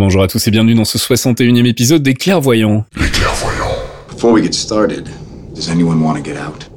Bonjour à tous et bienvenue dans ce 61e épisode des Clairvoyants. Les clairvoyants. Before we get started, does anyone want to get out?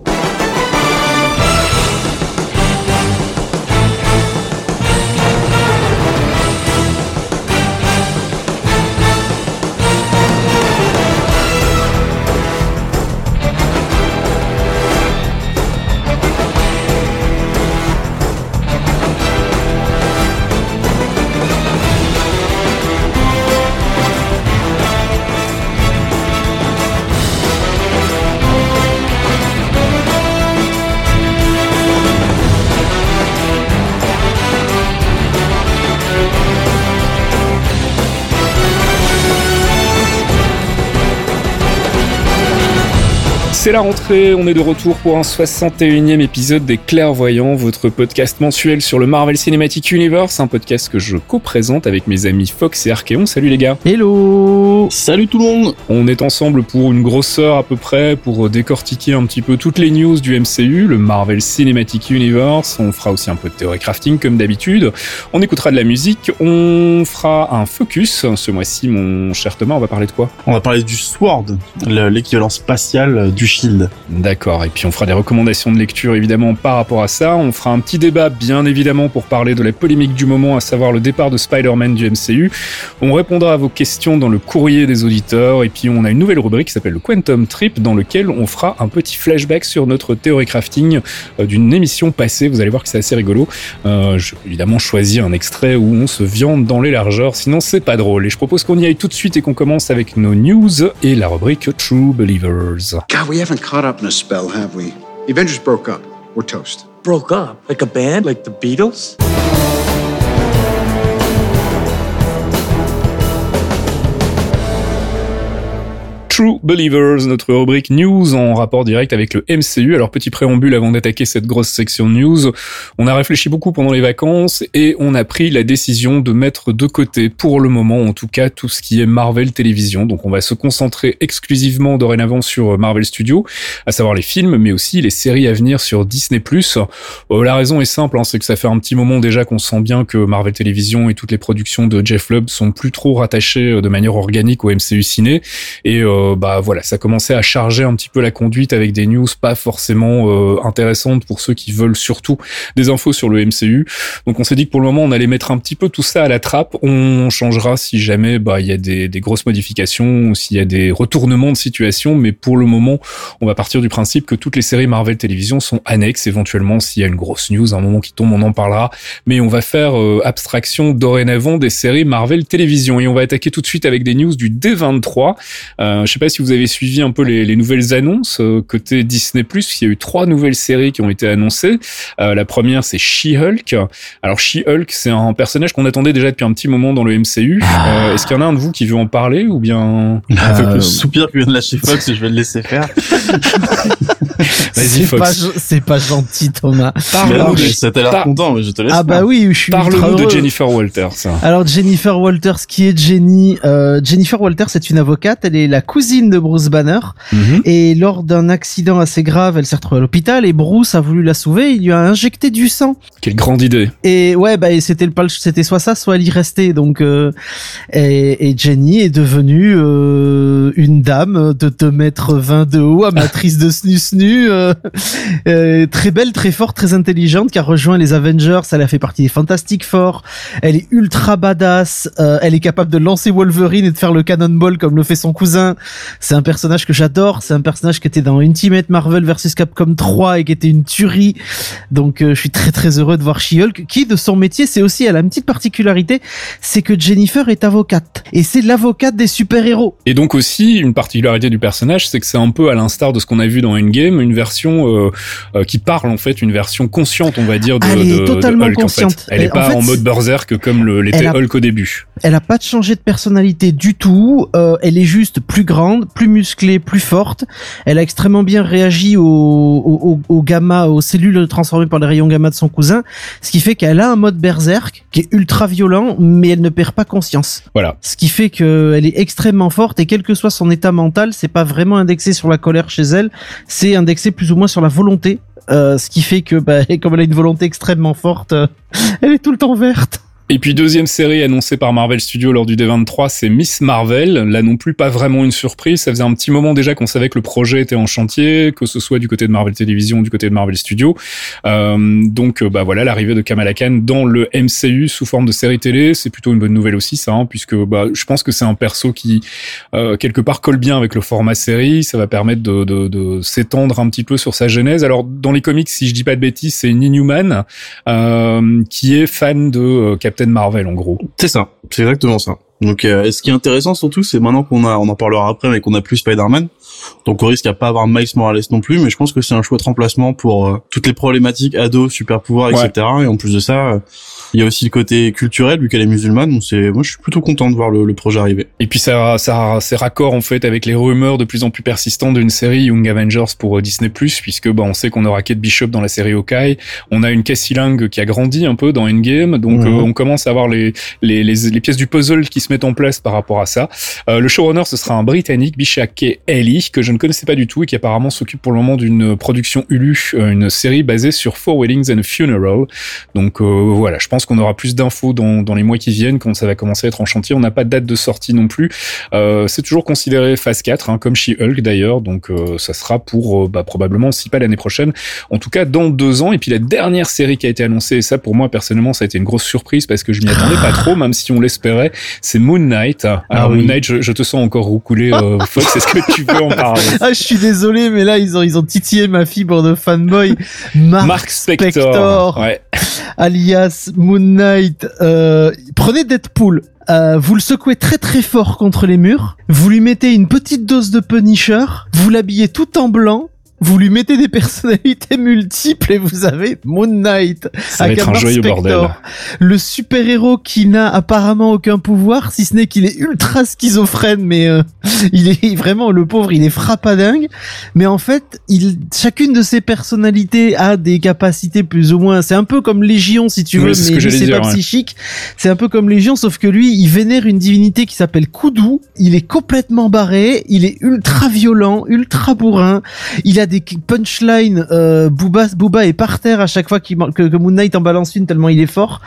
C'est la rentrée, on est de retour pour un 61e épisode des Clairvoyants, votre podcast mensuel sur le Marvel Cinematic Universe, un podcast que je co-présente avec mes amis Fox et Archeon. Salut les gars Hello Salut tout le monde On est ensemble pour une grosse heure à peu près pour décortiquer un petit peu toutes les news du MCU, le Marvel Cinematic Universe. On fera aussi un peu de théorie crafting comme d'habitude. On écoutera de la musique. On fera un focus. Ce mois-ci, mon cher Thomas, on va parler de quoi? On va parler du Sword, le- l'équivalent spatial du Shield. D'accord. Et puis on fera des recommandations de lecture évidemment par rapport à ça. On fera un petit débat bien évidemment pour parler de la polémique du moment, à savoir le départ de Spider-Man du MCU. On répondra à vos questions dans le courrier des auditeurs. Et puis on a une nouvelle rubrique qui s'appelle le Quantum Trip dans lequel on fera un petit flashback sur notre théorie crafting euh, d'une émission passée. Vous allez voir que c'est assez rigolo. Euh, je vais évidemment choisir un extrait où on se viande dans les largeurs, sinon c'est pas drôle. Et je propose qu'on y aille tout de suite et qu'on commence avec nos news et la rubrique True Believers. We haven't caught up in a spell, have we? The Avengers broke up. We're toast. Broke up? Like a band? Like the Beatles? True Believers, notre rubrique news en rapport direct avec le MCU. Alors petit préambule avant d'attaquer cette grosse section news, on a réfléchi beaucoup pendant les vacances et on a pris la décision de mettre de côté pour le moment en tout cas tout ce qui est Marvel Télévision. Donc on va se concentrer exclusivement dorénavant sur Marvel Studios, à savoir les films mais aussi les séries à venir sur Disney+. Euh, la raison est simple, hein, c'est que ça fait un petit moment déjà qu'on sent bien que Marvel Télévision et toutes les productions de Jeff Lubb sont plus trop rattachées euh, de manière organique au MCU ciné et euh, bah voilà, ça commençait à charger un petit peu la conduite avec des news pas forcément euh, intéressantes pour ceux qui veulent surtout des infos sur le MCU. Donc on s'est dit que pour le moment on allait mettre un petit peu tout ça à la trappe. On changera si jamais bah il y a des, des grosses modifications ou s'il y a des retournements de situation, mais pour le moment on va partir du principe que toutes les séries Marvel Télévision sont annexes. Éventuellement s'il y a une grosse news, un moment qui tombe, on en parlera. Mais on va faire euh, abstraction dorénavant des séries Marvel Télévision et on va attaquer tout de suite avec des news du D23. Euh, je sais pas si vous avez suivi un peu les, les nouvelles annonces euh, côté Disney+. Il y a eu trois nouvelles séries qui ont été annoncées. Euh, la première, c'est She-Hulk. Alors She-Hulk, c'est un personnage qu'on attendait déjà depuis un petit moment dans le MCU. Euh, Est-ce qu'il y en a un de vous qui veut en parler ou bien Euh, le soupir que vient de lâcher Fox, je vais le laisser faire. Vas-y C'est Fox. pas, c'est pas gentil, Thomas. Parle-nous ça t'a l'air content, mais je te laisse. Ah bah oui, je suis parle-nous de. Jennifer Walters. Alors Jennifer Walters, qui est Jenny euh, Jennifer Walters est une avocate, elle est la cousine de Bruce Banner Mhm. et lors d'un accident assez grave, elle s'est retrouvée à l'hôpital et Bruce a voulu la sauver, il lui a injecté du sang. Quelle grande idée. Et ouais, bah c'était le c'était soit ça, soit elle y restait. Donc euh, et, et Jenny est devenue euh, une dame de 2 mètres 20 de haut, amatrice de snu snu, euh, euh, très belle, très forte, très intelligente, qui a rejoint les Avengers. Elle a fait partie des Fantastic Four. Elle est ultra badass. euh, elle est capable de lancer Wolverine et de faire le cannonball comme le fait son cousin. C'est un personnage que j'adore. C'est un personnage qui était dans Ultimate Marvel vs Capcom 3 et qui était une tuerie. Donc euh, je suis très très heureux de voir She-Hulk, qui de son métier, c'est aussi, elle a une petite particularité, c'est que Jennifer est avocate. Et c'est l'avocate des super-héros. Et donc aussi une particularité du personnage, c'est que c'est un peu à l'instar de ce qu'on a vu dans Endgame, une version euh, euh, qui parle en fait, une version consciente, on va dire, de, Elle est de- de totalement Hulk. En consciente. fait. Elle est Et en pas fait, en mode berserk comme l'était Hulk au début. Elle a pas changé de personnalité du tout. euh, elle est juste plus grande, plus musclée, plus forte. Elle a extrêmement bien réagi au, au, au- au gamma, aux cellules transformées par les rayons gamma de son cousin, ce qui fait qu'elle a un mode berserk qui est ultra violent, mais elle ne perd pas conscience. Voilà. Ce qui fait qu'elle est extrêmement forte et quel que soit son état mental, c'est pas vraiment indexé sur la colère chez elle, c'est indexé plus ou moins sur la volonté. Euh, ce qui fait que, bah, comme elle a une volonté extrêmement forte, euh, elle est tout le temps verte. Et puis deuxième série annoncée par Marvel Studios lors du D23, c'est Miss Marvel. Là non plus pas vraiment une surprise. Ça faisait un petit moment déjà qu'on savait que le projet était en chantier, que ce soit du côté de Marvel Television ou du côté de Marvel Studios. Euh, donc euh, bah voilà l'arrivée de Kamala Khan dans le MCU sous forme de série télé, c'est plutôt une bonne nouvelle aussi ça, hein, puisque bah je pense que c'est un perso qui euh, quelque part colle bien avec le format série. Ça va permettre de, de, de s'étendre un petit peu sur sa genèse. Alors dans les comics, si je dis pas de bêtises, c'est Inhuman euh, qui est fan de euh, Captain Marvel en gros. C'est ça, c'est exactement ça. Donc, euh, ce qui est intéressant surtout, c'est maintenant qu'on a, on en parlera après, mais qu'on a plus Spider-Man. Donc, on risque à pas avoir Miles Morales non plus, mais je pense que c'est un chouette remplacement pour euh, toutes les problématiques ados, super pouvoirs, Ouais. etc. Et en plus de ça, euh, il y a aussi le côté culturel, vu qu'elle est musulmane. Donc, c'est, moi, je suis plutôt content de voir le, le projet arriver. Et puis ça, ça, c'est raccord en fait avec les rumeurs de plus en plus persistantes d'une série Young Avengers pour euh, Disney+, puisque bah, on sait qu'on aura Kate Bishop dans la série Hawkeye, on a une Cassie Lang qui a grandi un peu dans Endgame, donc Mhm. euh, on commence à avoir les, les, les, les pièces du puzzle qui se mettent en place par rapport à ça. Euh, le showrunner, ce sera un Britannique, Bishake Ellie, que je ne connaissais pas du tout et qui apparemment s'occupe pour le moment d'une production Hulu, euh, une série basée sur Four Weddings and a Funeral. Donc euh, voilà, je pense qu'on aura plus d'infos dans, dans les mois qui viennent quand ça va commencer à être en chantier. On n'a pas de date de sortie non plus. Euh, c'est toujours considéré phase 4, hein, comme She-Hulk d'ailleurs, donc euh, ça sera pour euh, bah, probablement, si pas l'année prochaine, en tout cas dans deux ans. Et puis la dernière série qui a été annoncée, et ça pour moi personnellement, ça a été une grosse surprise parce que je m'y attendais pas trop, même si on l'espérait, c'est Moon Knight. Alors Ah oui. Moon Knight, je, je te sens encore roucoulé, euh, Fox, est-ce que tu veux en parler Ah, je suis désolé, mais là, ils ont, ils ont titillé ma fibre de fanboy. Mark, Mark Spector, Spector. Ouais. alias Moon Knight. Euh, prenez Deadpool. Euh, vous le secouez très très fort contre les murs. Vous lui mettez une petite dose de Punisher. Vous l'habillez tout en blanc. Vous lui mettez des personnalités multiples et vous avez Moon Knight. Ça va être un joyeux Spector. bordel. Le super-héros qui n'a apparemment aucun pouvoir, si ce n'est qu'il est ultra schizophrène, mais euh, il est vraiment le pauvre, il est frappadingue. Mais en fait, il, chacune de ses personnalités a des capacités plus ou moins. C'est un peu comme Légion, si tu Oui, veux, ce mais c'est pas ouais. psychique. C'est un peu comme Légion, sauf que lui, il vénère une divinité qui s'appelle Koudou. Il est complètement barré, il est ultra violent, ultra bourrin. Il a des punchlines. Euh, Booba, Booba est par terre à chaque fois que, que Moon Knight en balance une tellement il est fort.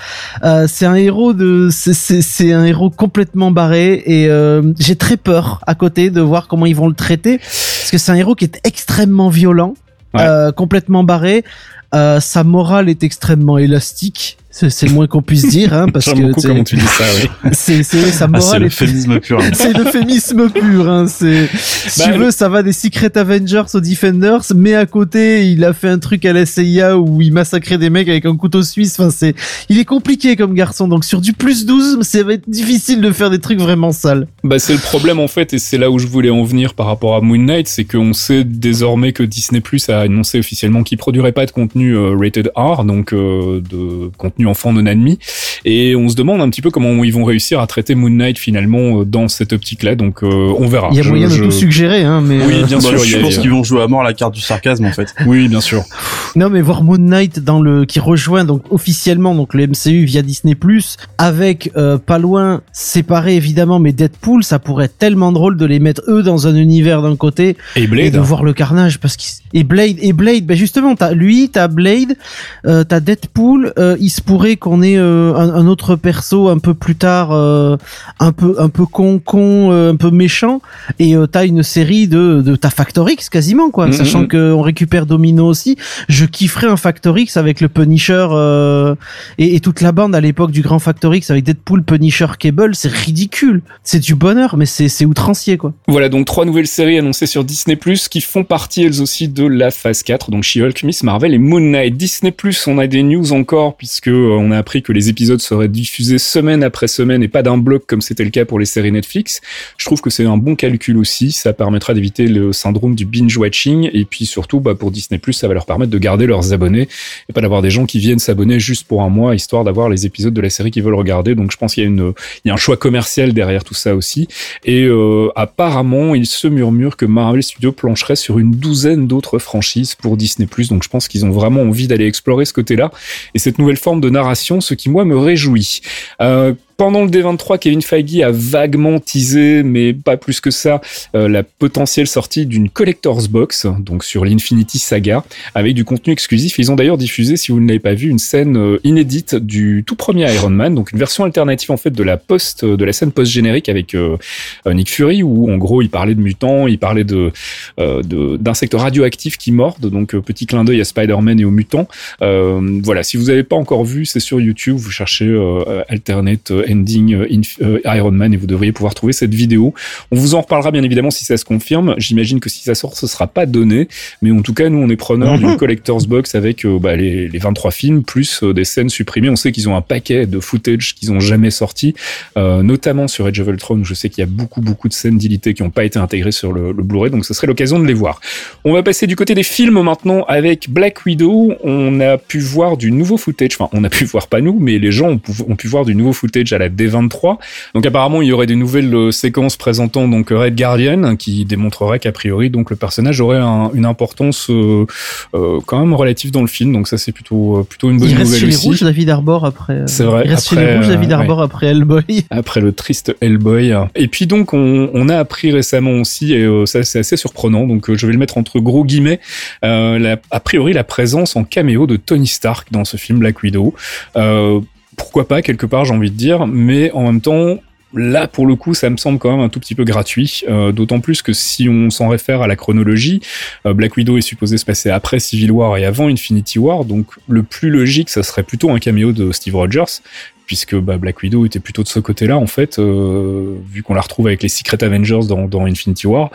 Euh, c'est un héros de, c'est- un héros complètement barré et euh, j'ai très peur à côté de voir comment ils vont le traiter parce que c'est un héros qui est extrêmement violent, Ouais. complètement barré. Sa morale est extrêmement élastique. C'est le moins qu'on puisse dire, hein, parce que sais, comment tu dis ça, oui. c'est sa Ah, c'est morale le est féminisme pur. hein. c'est l'euphémisme pur. Hein. C'est, si Bah, tu veux, ça va des Secret Avengers aux Defenders, mais à côté, il a fait un truc à la CIA où il massacrait des mecs avec un couteau suisse. Enfin, c'est, il est compliqué comme garçon. Donc sur du plus 12, ça va être difficile de faire des trucs vraiment sales. Bah c'est le problème en fait et c'est là où je voulais en venir par rapport à Moon Knight, c'est qu'on sait désormais que Disney Plus a annoncé officiellement qu'il produirait pas de contenu euh, rated R, donc euh, de contenu enfant non admis, et on se demande un petit peu comment ils vont réussir à traiter Moon Knight finalement euh, dans cette optique-là, donc euh, on verra. il y a Je- moyen je- de tout suggérer, hein, mais Oui, euh, bien Bah, sûr, y je pense qu'ils vont jouer à mort la carte du sarcasme en fait. Oui, bien sûr. Non mais voir Moon Knight dans le qui rejoint donc officiellement donc le MCU via Disney Plus avec euh, pas loin séparé évidemment mais Deadpool ça pourrait être tellement drôle de les mettre eux dans un univers d'un côté Et et Blade. de voir le carnage parce qu'il et Blade et Blade ben justement t'as lui t'as Blade euh, t'as Deadpool euh, il se pourrait qu'on ait euh, un, un autre perso un peu plus tard euh, un peu un peu con con euh, un peu méchant. Et t'as une série de de t'as Factor X quasiment quoi. Mhm. sachant que on récupère Domino aussi. Je kifferais un Factor X avec le Punisher et, et toute la bande à l'époque du grand Factor X avec Deadpool Punisher Cable. C'est ridicule. C'est du bonheur mais c'est c'est outrancier quoi. Voilà donc trois nouvelles séries annoncées sur Disney Plus qui font partie elles aussi de la phase 4, donc She-Hulk, Miss Marvel et Moon Knight. Disney Plus, on a des news encore puisque on a appris que les épisodes seraient diffusés semaine après semaine et pas d'un bloc comme c'était le cas pour les séries Netflix. Je trouve que c'est un bon calcul aussi. Ça permettra d'éviter le syndrome du binge watching et puis surtout, bah, pour Disney ça va leur permettre de garder leurs abonnés et pas d'avoir des gens qui viennent s'abonner juste pour un mois histoire d'avoir les épisodes de la série qu'ils veulent regarder. Donc je pense qu'il y a un choix commercial derrière tout ça aussi. Et euh, apparemment, il se murmure que Marvel Studios plancherait sur une douzaine d'autres franchises pour Disney+. Donc je pense qu'ils ont vraiment envie d'aller explorer ce côté-là et cette nouvelle forme de narration, ce qui moi me réjouit. Euh, pendant le D23, Kevin Feige a vaguement teasé, mais pas plus que ça, euh, la potentielle sortie d'une Collector's Box, donc sur l'Infinity Saga, avec du contenu exclusif. Ils ont d'ailleurs diffusé, si vous ne l'avez pas vu, une scène euh, inédite du tout premier Iron Man, donc une version alternative en fait de la post, de la scène post-générique avec euh, Nick Fury, où en gros il parlait de mutants, il parlait de d'insectes radioactifs qui mordent, donc petit clin d'œil à Spider-Man et aux mutants. voilà, si vous n'avez pas encore vu, c'est sur YouTube, vous cherchez alternate ending euh, euh, Iron Man et vous devriez pouvoir trouver cette vidéo. On vous en reparlera bien évidemment si ça se confirme. J'imagine que si ça sort, ce sera pas donné, mais en tout cas, nous on est preneurs mhm. d'une collector's box avec euh, bah, les, les, 23 films plus des scènes supprimées. On sait qu'ils ont un paquet de footage qu'ils ont jamais sorti, notamment sur Age of Ultron. Je sais qu'il y a beaucoup beaucoup de scènes d'ilité qui n'ont pas été intégrées sur le, le Blu-ray, donc ce serait l'occasion de les voir. On va passer du côté des films maintenant avec Black Widow. On a pu voir du nouveau footage. Enfin, on a pu voir pas nous, mais les gens ont pu, ont pu voir du nouveau footage à la D23. Donc apparemment, il y aurait des nouvelles euh, séquences présentant donc Red Guardian qui démontrerait qu'a priori donc le personnage aurait une importance euh, euh, quand même relative dans le film. Donc ça c'est plutôt plutôt une bonne il reste chez aussi. Les rouges, David Arbor après. C'est vrai. Il reste après, chez les rouges, David Arbor après Hellboy. Après le triste Hellboy. Et puis donc on, on a appris récemment aussi et ça c'est assez surprenant. Donc je vais le mettre entre gros guillemets. La, a priori la présence en caméo de Tony Stark dans ce film Black Widow. Euh, pourquoi pas quelque part j'ai envie de dire, mais en même temps Là, pour le coup, ça me semble quand même un tout petit peu gratuit, euh, d'autant plus que si on s'en réfère à la chronologie, euh, Black Widow est supposé se passer après Civil War et avant Infinity War, donc le plus logique, ça serait plutôt un caméo de Steve Rogers, puisque bah, Black Widow était plutôt de ce côté-là, en fait, euh, vu qu'on la retrouve avec les Secret Avengers dans Infinity War.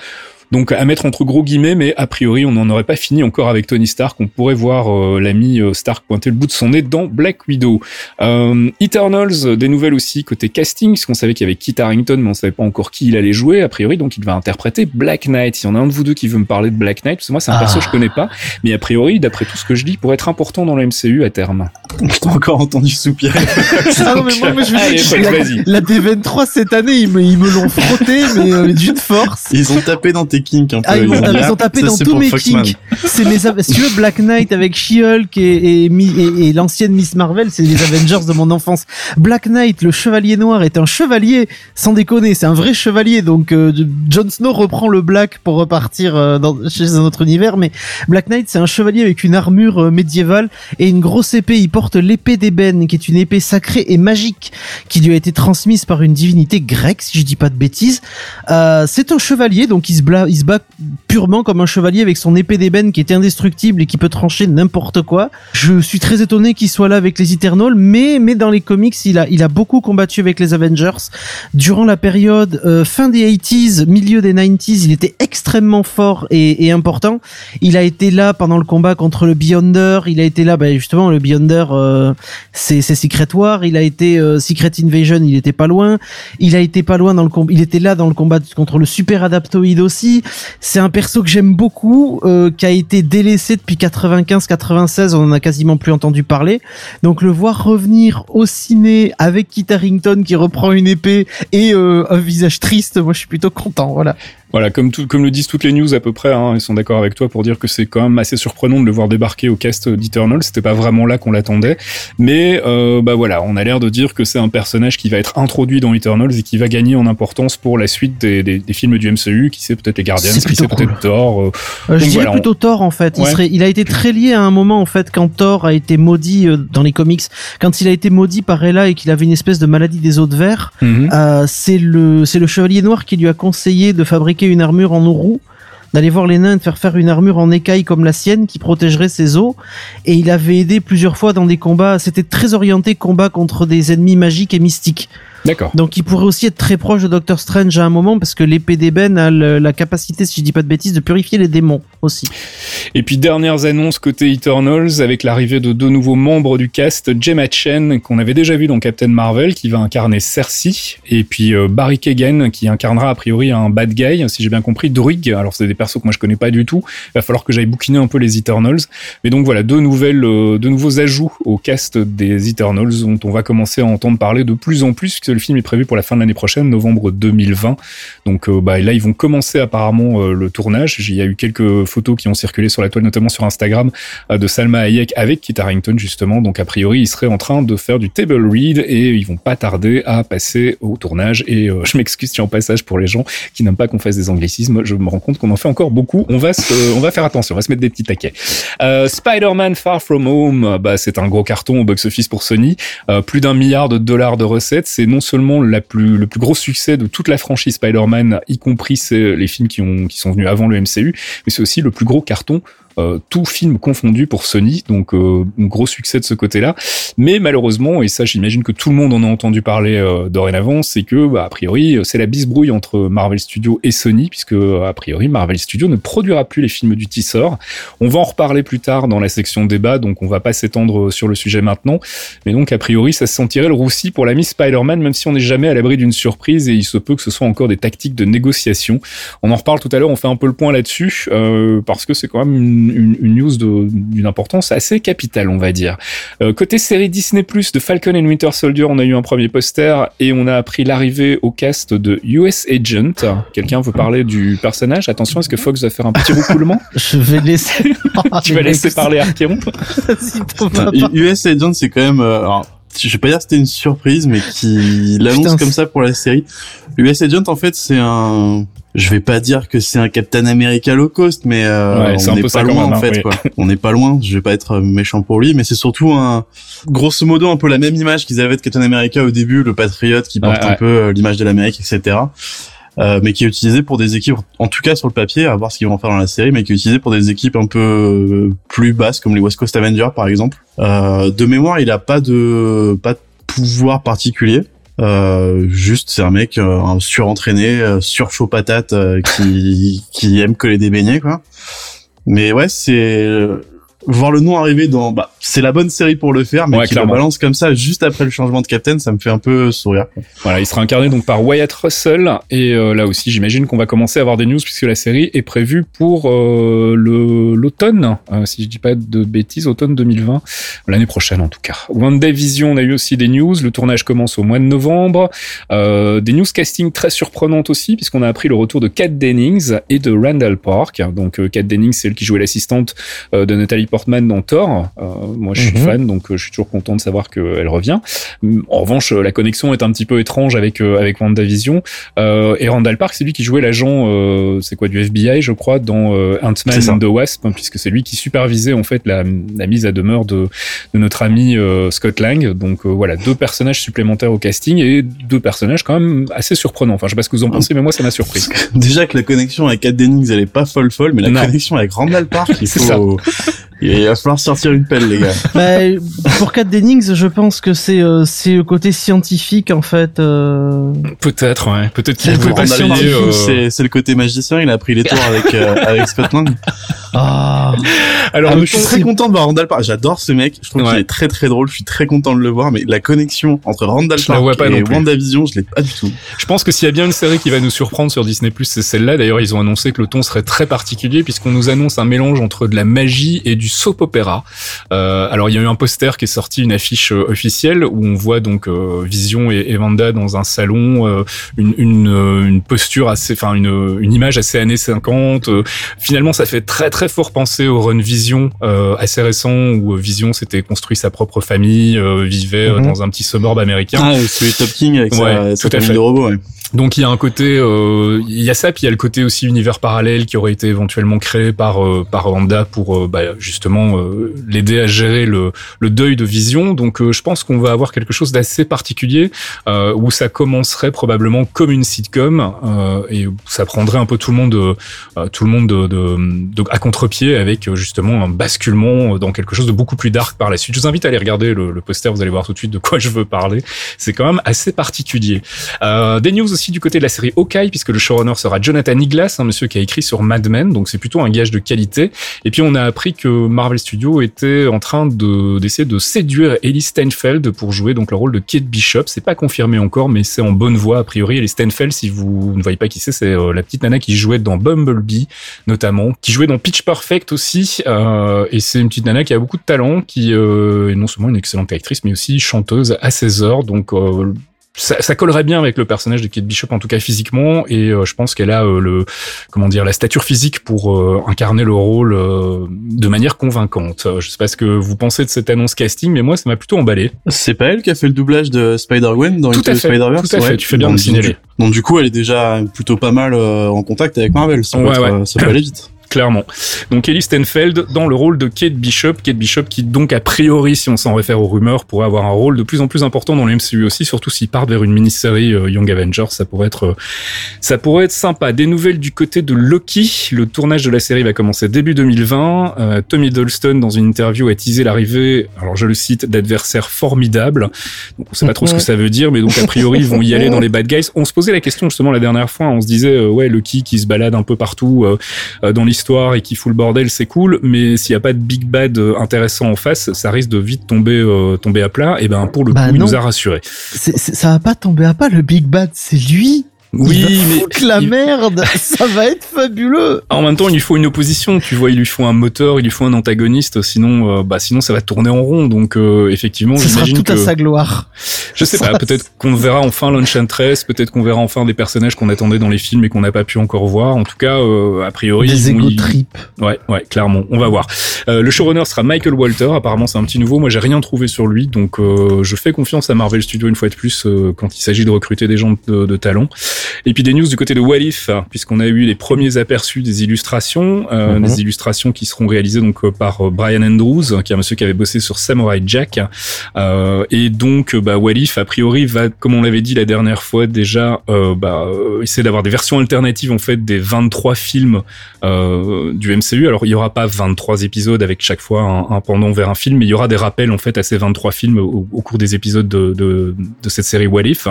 Donc à mettre entre gros guillemets, mais a priori on n'en aurait pas fini encore avec Tony Stark. On pourrait voir euh, l'ami euh, Stark pointer le bout de son nez dans Black Widow. Euh, Eternals, des nouvelles aussi côté casting, parce qu'on savait qu'il y avait Kit Harington, mais on savait pas encore qui il allait jouer. A priori, donc il va interpréter Black Knight. Si y en a un de vous deux qui veut me parler de Black Knight, parce que moi c'est un perso que je connais pas, mais a priori, d'après tout ce que je dis, pourrait être important dans le MCU à terme. Je t'ai encore entendu soupirer. ah non, mais moi, moi je veux dire, la, la D23 cette année, ils me, ils me l'ont frotté, mais d'une force. Ils ont tapé dans tes kinks un peu. Ah, ils, ont, tapé dans tous mes kinks. C'est mes, si tu veux, Black Knight avec She-Hulk et, et, et, et l'ancienne Miss Marvel, c'est les Avengers de mon enfance. Black Knight, le chevalier noir, est un chevalier, sans déconner, c'est un vrai chevalier. Donc, euh, Jon Snow reprend le Black pour repartir euh, dans, chez un autre univers, mais Black Knight, c'est un chevalier avec une armure euh, médiévale et une grosse épée. Il porte l'épée d'ébène, qui est une épée sacrée et magique, qui lui a été transmise par une divinité grecque, si je dis pas de bêtises. Euh, c'est un chevalier, donc il se, bla il se bat purement comme un chevalier avec son épée d'ébène qui est indestructible et qui peut trancher n'importe quoi. Je suis très étonné qu'il soit là avec les Eternals, mais mais dans les comics, il a il a beaucoup combattu avec les Avengers durant la période euh, fin des 80s, milieu des 90s. Il était extrêmement fort et, important. Il a été là pendant le combat contre le Beyonder. Il a été là, bah, justement, le Beyonder, euh, c'est Secret War. Il a été euh, Secret Invasion. Il était pas loin. Il a été pas loin dans le combat. Il était là dans le combat contre le Super Adaptoid aussi. C'est un perso que j'aime beaucoup, euh, qui a été délaissé depuis 95-96, on en a quasiment plus entendu parler. Donc le voir revenir au ciné avec Kit Harington qui reprend une épée et euh, un visage triste, moi je suis plutôt content. Voilà. Voilà, comme, tout, comme le disent toutes les news à peu près, hein, ils sont d'accord avec toi pour dire que c'est quand même assez surprenant de le voir débarquer au cast d'Eternal. C'était pas vraiment là qu'on l'attendait, mais euh, bah voilà, on a l'air de dire que c'est un personnage qui va être introduit dans Eternals et qui va gagner en importance pour la suite des, des, des films du MCU, qui sait peut-être les Guardians, qui sait peut-être Thor. Euh, euh, je dirais plutôt Thor en fait. Il, serait, il a été très lié à un moment en fait quand Thor a été maudit euh, dans les comics, quand il a été maudit par Ella et qu'il avait une espèce de maladie des os de verre. Euh, c'est le c'est le Chevalier Noir qui lui a conseillé de fabriquer une armure en roue d'aller voir les nains et de faire faire une armure en écaille comme la sienne qui protégerait ses os. Et il avait aidé plusieurs fois dans des combats. C'était très orienté combat contre des ennemis magiques et mystiques. D'accord. Donc il pourrait aussi être très proche de Doctor Strange à un moment parce que l'épée d'ébène a le- la capacité, si je dis pas de bêtises, de purifier les démons aussi. Et puis dernières annonces côté Eternals avec l'arrivée de deux nouveaux membres du cast, Gemma Chen qu'on avait déjà vu dans Captain Marvel qui va incarner Cersei et puis euh, Barry Keoghan qui incarnera a priori un bad guy si j'ai bien compris Druig. Alors c'est des persos que moi je connais pas du tout. Il va falloir que j'aille bouquiner un peu les Eternals. Mais donc voilà deux nouvelles, euh, deux nouveaux ajouts au cast des Eternals dont on va commencer à entendre parler de plus en plus le film est prévu pour la fin de l'année prochaine, novembre 2020. Donc euh, bah, là ils vont commencer apparemment euh, le tournage. Il y a eu quelques photos qui ont circulé sur la toile, notamment sur Instagram, euh, de Salma Hayek avec Kit Harington justement. Donc a priori, ils seraient en train de faire du table read et ils vont pas tarder à passer au tournage. Et je m'excuse si en passage pour les gens qui n'aiment pas qu'on fasse des anglicismes. Je me rends compte qu'on en fait encore beaucoup. On va on va faire attention, on va se mettre des petits taquets. Spider-Man Far From Home, bah c'est un gros carton au box-office pour Sony. Plus d'un milliard de dollars de recettes. C'est non seulement le plus gros succès de toute la franchise Spider-Man, y compris c'est les films qui ont, qui sont venus avant le MCU, mais c'est aussi le plus gros carton euh, tout film confondu pour Sony, donc euh, un gros succès de ce côté-là. Mais malheureusement, et ça j'imagine que tout le monde en a entendu parler euh, dorénavant, c'est que bah, a priori c'est la bisbrouille entre Marvel Studios et Sony, puisque a priori Marvel Studios ne produira plus les films du Tissor. On va en reparler plus tard dans la section débat, donc on va pas s'étendre sur le sujet maintenant. Mais donc a priori ça se sentirait le roussi pour l'ami Spider-Man, même si on n'est jamais à l'abri d'une surprise et il se peut que ce soit encore des tactiques de négociation. On en reparle tout à l'heure, on fait un peu le point là-dessus, euh, parce que c'est quand même une, une, une news de- d'une importance assez capitale, on va dire. Euh, côté série Disney+, de Falcon and Winter Soldier, on a eu un premier poster et on a appris l'arrivée au cast de US Agent. Quelqu'un veut parler du personnage? Attention, est-ce que Fox va faire un petit roucoulement? Je vais laisser. Tu vas laisser parler Archeron? US Agent, c'est quand même. euh, alors, je vais pas dire que c'était une surprise, mais qui l'annonce comme ça pour la série. US Agent, en fait, c'est un. Je vais pas dire que c'est un Captain America low cost, mais euh, Ouais, on n'est pas loin même, en hein, fait. oui. Quoi. On n'est pas loin. Je vais pas être méchant pour lui, mais c'est surtout un. Grosso modo, un peu la même image qu'ils avaient de Captain America au début, le patriote qui porte Ouais, un peu euh, l'image de l'Amérique, etc. Euh, mais qui est utilisé pour des équipes, en tout cas sur le papier, à voir ce qu'ils vont faire dans la série, mais qui est utilisé pour des équipes un peu euh, plus basses, comme les West Coast Avengers par exemple. Euh, de mémoire, il a pas de pas de pouvoir particulier. Euh, juste, c'est un mec euh, surentraîné, euh, surchaud patate, euh, qui qui aime coller des beignets quoi. Mais ouais, c'est voir le nom arriver dans, bah, c'est la bonne série pour le faire, mais Ouais, qui le clairement. balance comme ça juste après le changement de Captain, ça me fait un peu sourire. Voilà, il sera incarné donc par Wyatt Russell et euh, là aussi j'imagine qu'on va commencer à avoir des news puisque la série est prévue pour euh, le l'automne, euh, si je dis pas de bêtises, automne 2020, l'année prochaine en tout cas. WandaVision, on a eu aussi des news, le tournage commence au mois de novembre, des news casting très surprenantes aussi puisqu'on a appris le retour de Kat Dennings et de Randall Park. Donc Kat Dennings, c'est elle qui jouait l'assistante de Nathalie Portman dans Thor. Euh, moi je suis Mhm. fan donc euh, je suis toujours content de savoir qu'elle revient. En revanche, euh, la connexion est un petit peu étrange avec avec WandaVision. Et Randall Park, c'est lui qui jouait l'agent, c'est quoi du FBI, je crois, dans Ant-Man and the Wasp, hein, puisque c'est lui qui supervisait en fait la, la mise à demeure de, de notre ami Scott Lang. Donc voilà, deux personnages supplémentaires au casting et deux personnages quand même assez surprenants. Enfin, je sais pas ce que vous en pensez, mais moi ça m'a surpris. Déjà que la connexion avec Kat Dennings, elle est pas folle folle, mais la Non. connexion avec Randall Park, il faut, il va falloir sortir une pelle, les gars. Bah, pour Kat Dennings, je pense que c'est euh, c'est le côté scientifique en fait. euh, Peut-être, ouais. Peut-être qu'il Pour peut pas euh, c'est, c'est le côté magicien, il a pris les tours avec, euh, avec Scott Lang. Ah, Alors, Ah, je suis très content de voir Randall Park. J'adore ce mec. Je trouve Ouais. qu'il est très très drôle. Je suis très content de le voir. Mais la connexion entre Randall Je la Park vois pas et. WandaVision, je l'ai pas du tout. Je pense que s'il y a bien une série qui va nous surprendre sur Disney+, c'est celle-là. D'ailleurs, ils ont annoncé que le ton serait très particulier puisqu'on nous annonce un mélange entre de la magie et du soap opéra. Euh, alors, il y a eu un poster qui est sorti, une affiche euh, officielle où on voit donc euh, Vision et, et Wanda dans un salon, euh, une, une, une posture assez, enfin une, une image assez années 50. Euh, finalement, ça fait très très fort penser au Run Vision euh, assez récent où Vision s'était construit sa propre famille, euh, vivait Mhm. dans un petit suburb américain. Ah, celui Top King avec Ouais, sa, sa tout à fait. de robots. Ouais. Donc il y a un côté, euh, il y a ça, puis il y a le côté aussi univers parallèle qui aurait été éventuellement créé par euh, par Wanda pour euh, bah, justement euh, l'aider à gérer le, le deuil de Vision. Donc euh, je pense qu'on va avoir quelque chose d'assez particulier euh, où ça commencerait probablement comme une sitcom euh, et ça prendrait un peu tout le monde, euh, tout le monde de, de- de- à contre-pied avec justement un basculement dans quelque chose de beaucoup plus dark par la suite. Je vous invite à aller regarder le, le poster, vous allez voir tout de suite de quoi je veux parler. C'est quand même assez particulier. Des news aussi du côté de la série Hawkeye, puisque le showrunner sera Jonathan Iglas, un monsieur qui a écrit sur Mad Men, donc c'est plutôt un gage de qualité. Et puis on a appris que Marvel Studios était en train de d'essayer de séduire Ellie Steinfeld pour jouer donc le rôle de Kate Bishop. C'est pas confirmé encore, mais c'est en bonne voie a priori. Ellie Steinfeld, si vous ne voyez pas qui c'est, c'est euh, la petite nana qui jouait dans Bumblebee notamment, qui jouait dans Pitch Perfect aussi. Euh, et c'est une petite nana qui a beaucoup de talent, qui euh, est non seulement une excellente actrice, mais aussi chanteuse à ses heures. Donc euh, ça, ça, collerait bien avec le personnage de Kate Bishop en tout cas physiquement et euh, je pense qu'elle a euh, le comment dire la stature physique pour euh, incarner le rôle de manière convaincante. Je sais pas ce que vous pensez de cette annonce casting mais moi ça m'a plutôt emballé. C'est pas elle qui a fait le doublage de Spider-Gwen dans fait, Spider-Verse Tout à fait, tu fais bien de signaler. Donc du coup elle est déjà plutôt pas mal en contact avec Marvel, ça, ouais, peut, ouais. ça peut aller vite clairement. Donc Ellie Stenfeld dans le rôle de Kate Bishop, Kate Bishop qui donc a priori, si on s'en réfère aux rumeurs, pourrait avoir un rôle de plus en plus important dans le MCU aussi, surtout s'ils partent vers une mini-série euh, Young Avengers, ça pourrait être euh, ça pourrait être sympa. Des nouvelles du côté de Loki, le tournage de la série va commencer début 2020. Euh, Tommy Dolston dans une interview a teasé l'arrivée, alors je le cite, d'adversaires formidables. Donc on sait pas trop ce que ça veut dire, mais donc a priori ils vont y aller dans les bad guys. On se posait la question justement la dernière fois, on se disait euh, ouais Loki qui se balade un peu partout dans l'histoire et qui fout le bordel, c'est cool, mais s'il n'y a pas de big bad euh, intéressant en face, ça risque de vite tomber euh, tomber à plat. Et ben pour le Bah coup, il nous a rassurés. Ça va pas tomber à pas, le Big Bad, c'est lui. Oui, il mais la il- merde, ça va être fabuleux. En même temps, il lui faut une opposition. Tu vois, il lui faut un moteur, il lui faut un antagoniste. Sinon, euh, bah sinon ça va tourner en rond. Donc euh, effectivement, Ce sera tout que à sa gloire. je sais pas. Peut-être qu'on verra enfin l'Enchantress. Peut-être qu'on verra enfin des personnages qu'on attendait dans les films et qu'on n'a pas pu encore voir. En tout cas, euh, a priori, Des trip. Ouais, ouais, clairement. On va voir. Euh, le showrunner sera Michael Walter. Apparemment, c'est un petit nouveau. Moi, j'ai rien trouvé sur lui, donc euh, je fais confiance à Marvel Studios une fois de plus euh, quand il s'agit de recruter des gens de, de talent. Et puis des news du côté de Walif, puisqu'on a eu les premiers aperçus des illustrations, euh, Mhm. des illustrations qui seront réalisées donc euh, par euh, Brian Andrews, qui est un monsieur qui avait bossé sur Samurai Jack. Euh, et donc, euh, bah, Walif, a priori, va, comme on l'avait dit la dernière fois déjà, euh, bah, essayer d'avoir des versions alternatives en fait des 23 films euh, du MCU. Alors il y aura pas 23 épisodes avec chaque fois un, un pendant vers un film, mais il y aura des rappels en fait à ces 23 films au, au cours des épisodes de, de, de cette série What If.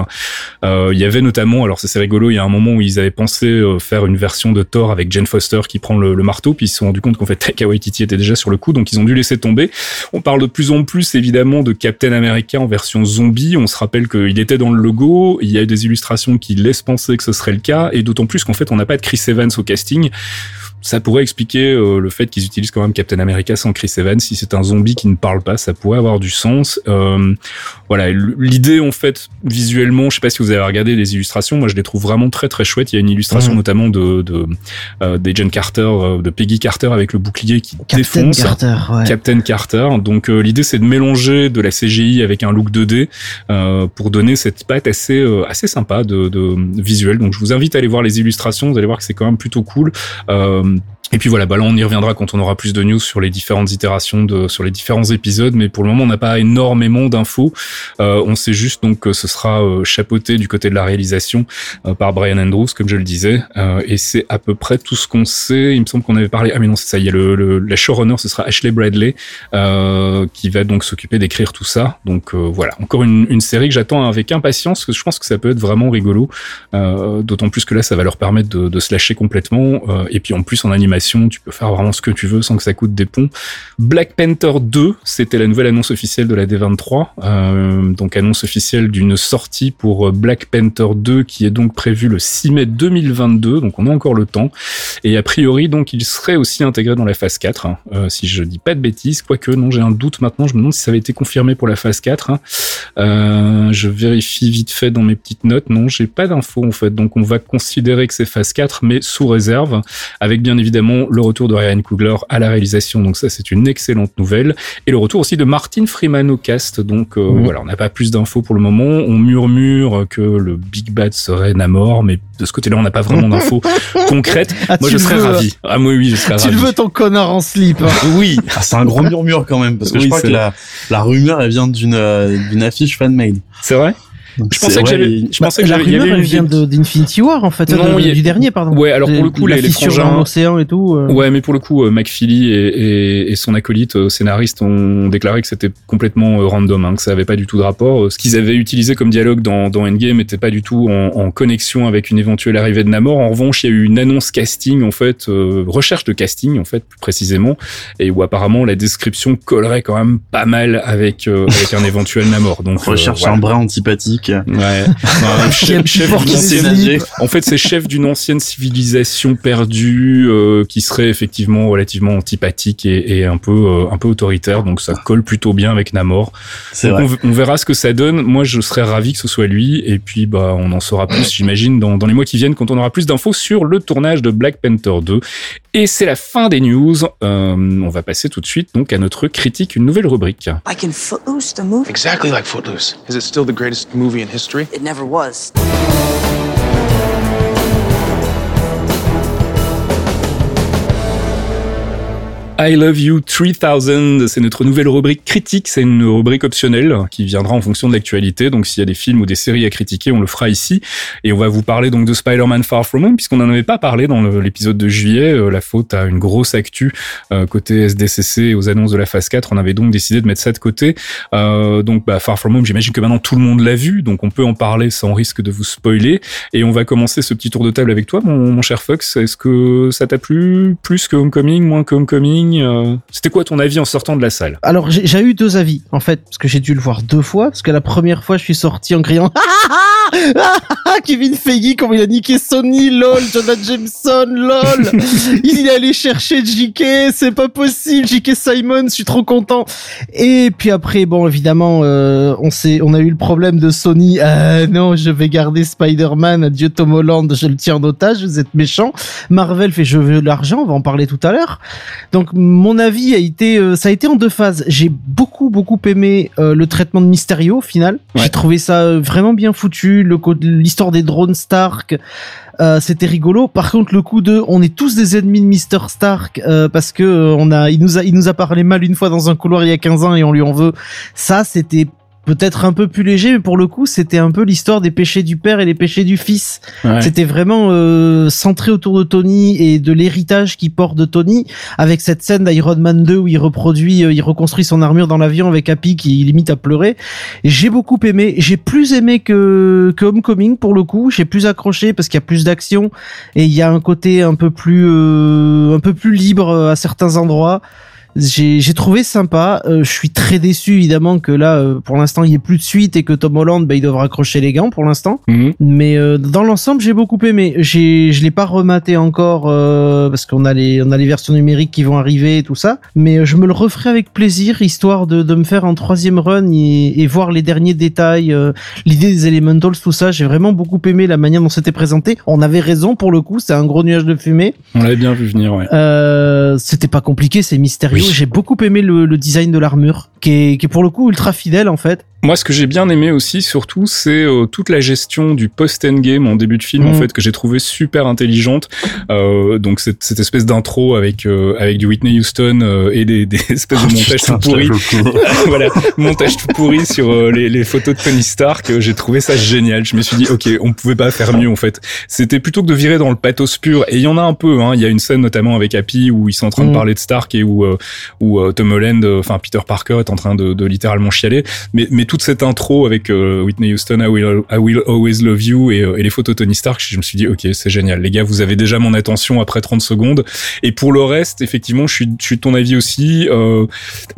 Euh, il y avait notamment, alors c'est rigolo, il y a un moment où ils avaient pensé euh, faire une version de Thor avec Jane Foster qui prend le, marteau, puis ils se sont rendu compte qu'en fait Taika Waititi était déjà sur le coup, donc ils ont dû laisser tomber. On parle de plus en plus évidemment de Captain America en version zombie. On se rappelle qu'il était dans le logo. Il y a des illustrations qui laissent penser que ce serait le cas, et d'autant plus qu'en fait on n'a pas de Chris Evans au casting ça pourrait expliquer euh, le fait qu'ils utilisent quand même Captain America sans Chris Evans. Si c'est un zombie qui ne parle pas, ça pourrait avoir du sens. Euh, voilà, l'idée en fait visuellement, je sais pas si vous avez regardé les illustrations, moi je les trouve vraiment très très chouettes. Il y a une illustration Mhm. notamment de, de euh, d'Agent Carter, euh, de Peggy Carter avec le bouclier qui Captain défonce. Carter, ouais. Captain Carter. Donc euh, l'idée c'est de mélanger de la CGI avec un look 2D euh, pour donner cette patte assez euh, assez sympa de, de visuel. Donc je vous invite à aller voir les illustrations. Vous allez voir que c'est quand même plutôt cool. Et puis voilà, bah là on y reviendra quand on aura plus de news sur les différentes itérations de sur les différents épisodes, mais pour le moment on n'a pas énormément d'infos. Euh, on sait juste donc que ce sera euh, chapeauté du côté de la réalisation euh, par Brian Andrews, comme je le disais, Euh, et c'est à peu près tout ce qu'on sait. Il me semble qu'on avait parlé. Ah mais non, c'est ça. Il y a le, le la showrunner, ce sera Ashley Bradley euh, qui va donc s'occuper d'écrire tout ça. Donc euh, voilà, encore une, une série que j'attends avec impatience, parce que je pense que ça peut être vraiment rigolo. D'autant plus que là, ça va leur permettre de, de se lâcher complètement. Et puis en plus, en animation, tu peux faire vraiment ce que tu veux sans que ça coûte des ponts. Black Panther 2, c'était la nouvelle annonce officielle de la D23. Euh, donc annonce officielle d'une sortie pour euh, Black Panther 2 qui est donc prévue le 6 mai 2022. Donc on a encore le temps. Et a priori, donc, il serait aussi intégré dans la phase 4, hein, euh, si je dis pas de bêtises. Quoique, non, j'ai un doute maintenant. Je me demande si ça avait été confirmé pour la phase 4. hein. Je vérifie vite fait dans mes petites notes. Non, j'ai pas d'infos, en fait. Donc, on va considérer que c'est phase 4, mais sous réserve, avec bien évidemment le retour de Ryan Coogler à la réalisation. Donc, ça, c'est une excellente nouvelle. Et le retour aussi de Martin Freeman au cast. Donc, euh, voilà, on n'a pas plus d'infos pour le moment. On murmure que le Big Bad serait Namor, mais de ce côté-là, on n'a pas vraiment d'infos concrètes. Ah, Moi, tu je serais veux, ravi. Ah, moi, oui, je serais Tu ravi. le veux ton connard en slip. hein. Oui. Ah, c'est un gros murmure quand même, parce que Oui, je crois c'est que la, la rumeur, elle vient d'une euh, d'une affiche fan-made. C'est vrai? Je pensais que ouais, je pensais que la y rumeur, avait elle vient d'Infinity War en fait, Non, de- il y a- du dernier pardon. Ouais, alors pour le coup, la les- les frangins- l'océan et tout. euh. Ouais, mais pour le coup, euh, McFeely et, et, et son acolyte euh, scénariste ont déclaré que c'était complètement euh, random, hein, que ça avait pas du tout de rapport. Ce qu'ils avaient utilisé comme dialogue dans, dans Endgame n'était pas du tout en, en connexion avec une éventuelle arrivée de Namor. En revanche, il y a eu une annonce casting, en fait, euh, recherche de casting, en fait, plus précisément, et où apparemment la description collerait quand même pas mal avec euh, avec un éventuel Namor. Donc euh, Recherche voilà. un bras antipathique. Ouais. Chef, ancienne- en fait, c'est chef d'une ancienne civilisation perdue euh, qui serait effectivement relativement antipathique et, et un peu euh, un peu autoritaire. Donc ça colle plutôt bien avec Namor. C'est Donc vrai. on, verra ce que ça donne. Moi, je serais ravi que ce soit lui. Et puis, bah, on en saura plus, j'imagine, dans, dans les mois qui viennent, quand on aura plus d'infos sur le tournage de Black Panther 2. Et c'est la fin des news. Euh, on va passer tout de suite donc à notre critique, une nouvelle rubrique. Like in Footloose, the movie? Exactly like Footloose. Is it still the greatest movie in history? It never was. I Love You 3000, c'est notre nouvelle rubrique critique, c'est une rubrique optionnelle qui viendra en fonction de l'actualité. Donc s'il y a des films ou des séries à critiquer, on le fera ici. Et on va vous parler donc de Spider-Man Far From Home, puisqu'on n'en avait pas parlé dans l'épisode de juillet. Euh, la faute à une grosse actu euh, côté SDCC aux annonces de la phase 4. On avait donc décidé de mettre ça de côté. Euh, donc bah, Far From Home, j'imagine que maintenant tout le monde l'a vu, donc on peut en parler sans risque de vous spoiler. Et on va commencer ce petit tour de table avec toi, mon cher Fox. Est-ce que ça t'a plu? Plus que Homecoming, moins que Homecoming? Euh, C'était quoi ton avis en sortant de la salle? Alors j'ai eu deux avis en fait parce que j'ai dû le voir deux fois parce que la première fois je suis sorti en criant Kevin Feige comme il a niqué Sony lol Jonah Jameson lol. Il est allé chercher JK c'est pas possible JK Simon je suis trop content. Et puis après bon évidemment euh, on s'est on a eu le problème de Sony. Ah non je vais garder Spider-Man adieu Tom Holland je le tiens en otage vous êtes méchant. Marvel fait je veux de l'argent on va en parler tout à l'heure. Donc mon avis a été, euh, ça a été en deux phases. J'ai beaucoup beaucoup aimé euh, le traitement de Mysterio au final. Ouais. J'ai trouvé ça euh, vraiment bien foutu. Le l'histoire des drones Stark, euh, c'était rigolo. Par contre, le coup de, on est tous des ennemis de Mister Stark euh, parce que on a, il nous a, il nous a parlé mal une fois dans un couloir il y a 15 ans et on lui en veut. Ça, c'était peut-être un peu plus léger, mais pour le coup, c'était un peu l'histoire des péchés du père et les péchés du fils. C'était vraiment euh, centré autour de Tony et de l'héritage qu'il porte de Tony, avec cette scène d'Iron Man 2 où il reproduit, euh, il reconstruit son armure dans l'avion avec Happy qui limite à pleurer. J'ai beaucoup aimé. J'ai plus aimé que, que Homecoming pour le coup. J'ai plus accroché parce qu'il y a plus d'action et il y a un côté un peu plus, euh, un peu plus libre euh, à certains endroits. J'ai trouvé sympa. Euh, je suis très déçu évidemment que là, euh, pour l'instant, il y ait plus de suite et que Tom Holland, bah, il devra accrocher les gants pour l'instant. Mhm. Mais euh, dans l'ensemble, j'ai beaucoup aimé. J'ai, je l'ai pas rematé encore euh, parce qu'on a les, on a les versions numériques qui vont arriver et tout ça. Mais euh, je me le referai avec plaisir, histoire de, de me faire un troisième run et, et voir les derniers détails, euh, l'idée des Elementals, tout ça. J'ai vraiment beaucoup aimé la manière dont c'était présenté. On avait raison pour le coup, c'est un gros nuage de fumée. On l'avait bien vu venir, ouais. Euh, c'était pas compliqué, c'est mystérieux. Oui. J'ai beaucoup aimé le, design de l'armure, qui est pour le coup ultra fidèle en fait. Moi, ce que j'ai bien aimé aussi, surtout, c'est euh, toute la gestion du post-endgame en début de film, en Mhm. fait, que j'ai trouvé super intelligente. Euh, donc, cette, cette espèce d'intro avec euh, avec du Whitney Houston euh, et des, des espèces de montages Putain, tout pourris. voilà, montage tout pourri sur euh, les, les photos de Tony Stark. J'ai trouvé ça génial. Je me suis dit, ok, on pouvait pas faire mieux en fait. C'était plutôt que de virer dans le pathos pur. Et il y en a un peu. Hein. Il y a une scène notamment avec Happy où ils sont en train de Mhm. parler de Stark et où euh, où euh, Tom Holland, enfin Peter Parker, est en train de, de littéralement chialer. Mais mais toute cette intro avec euh, Whitney Houston, I will, I will always love you et, euh, et les photos Tony Stark, je me suis dit, ok, c'est génial. Les gars, vous avez déjà mon attention après 30 secondes. Et pour le reste, effectivement, je suis, je suis de ton avis aussi. Euh,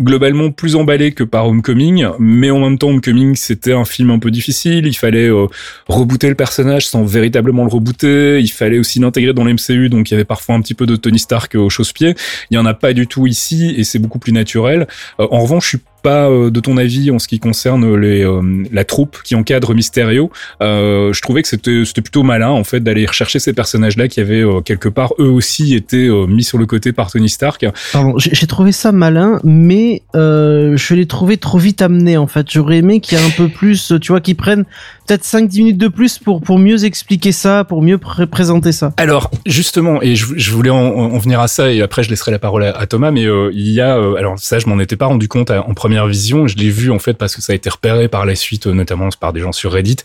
globalement plus emballé que par Homecoming, mais en même temps Homecoming c'était un film un peu difficile, il fallait euh, rebooter le personnage sans véritablement le rebooter, il fallait aussi l'intégrer dans l'MCU, donc il y avait parfois un petit peu de Tony Stark au chausse-pied, il y en a pas du tout ici et c'est beaucoup plus naturel. En revanche, je suis pas euh, de ton avis en ce qui concerne les, euh, la troupe qui encadre Mysterio. Euh, je trouvais que c'était plutôt malin en fait d'aller rechercher ces personnages-là qui avaient quelque part eux aussi été mis sur le côté par Tony Stark. Pardon, j'ai trouvé ça malin, mais je l'ai trouvé trop vite amené en fait. J'aurais aimé qu'il y ait un peu plus, tu vois, qu'ils prennent peut-être 5-10 minutes de plus pour, pour mieux expliquer ça, pour mieux pré- présenter ça. Alors justement, et je, voulais en, en venir à ça, et après je laisserai la parole à, Thomas, mais euh, il y a, euh, alors ça je m'en étais pas rendu compte en première vision, je l'ai vu en fait parce que ça a été repéré par la suite, euh, notamment par des gens sur Reddit.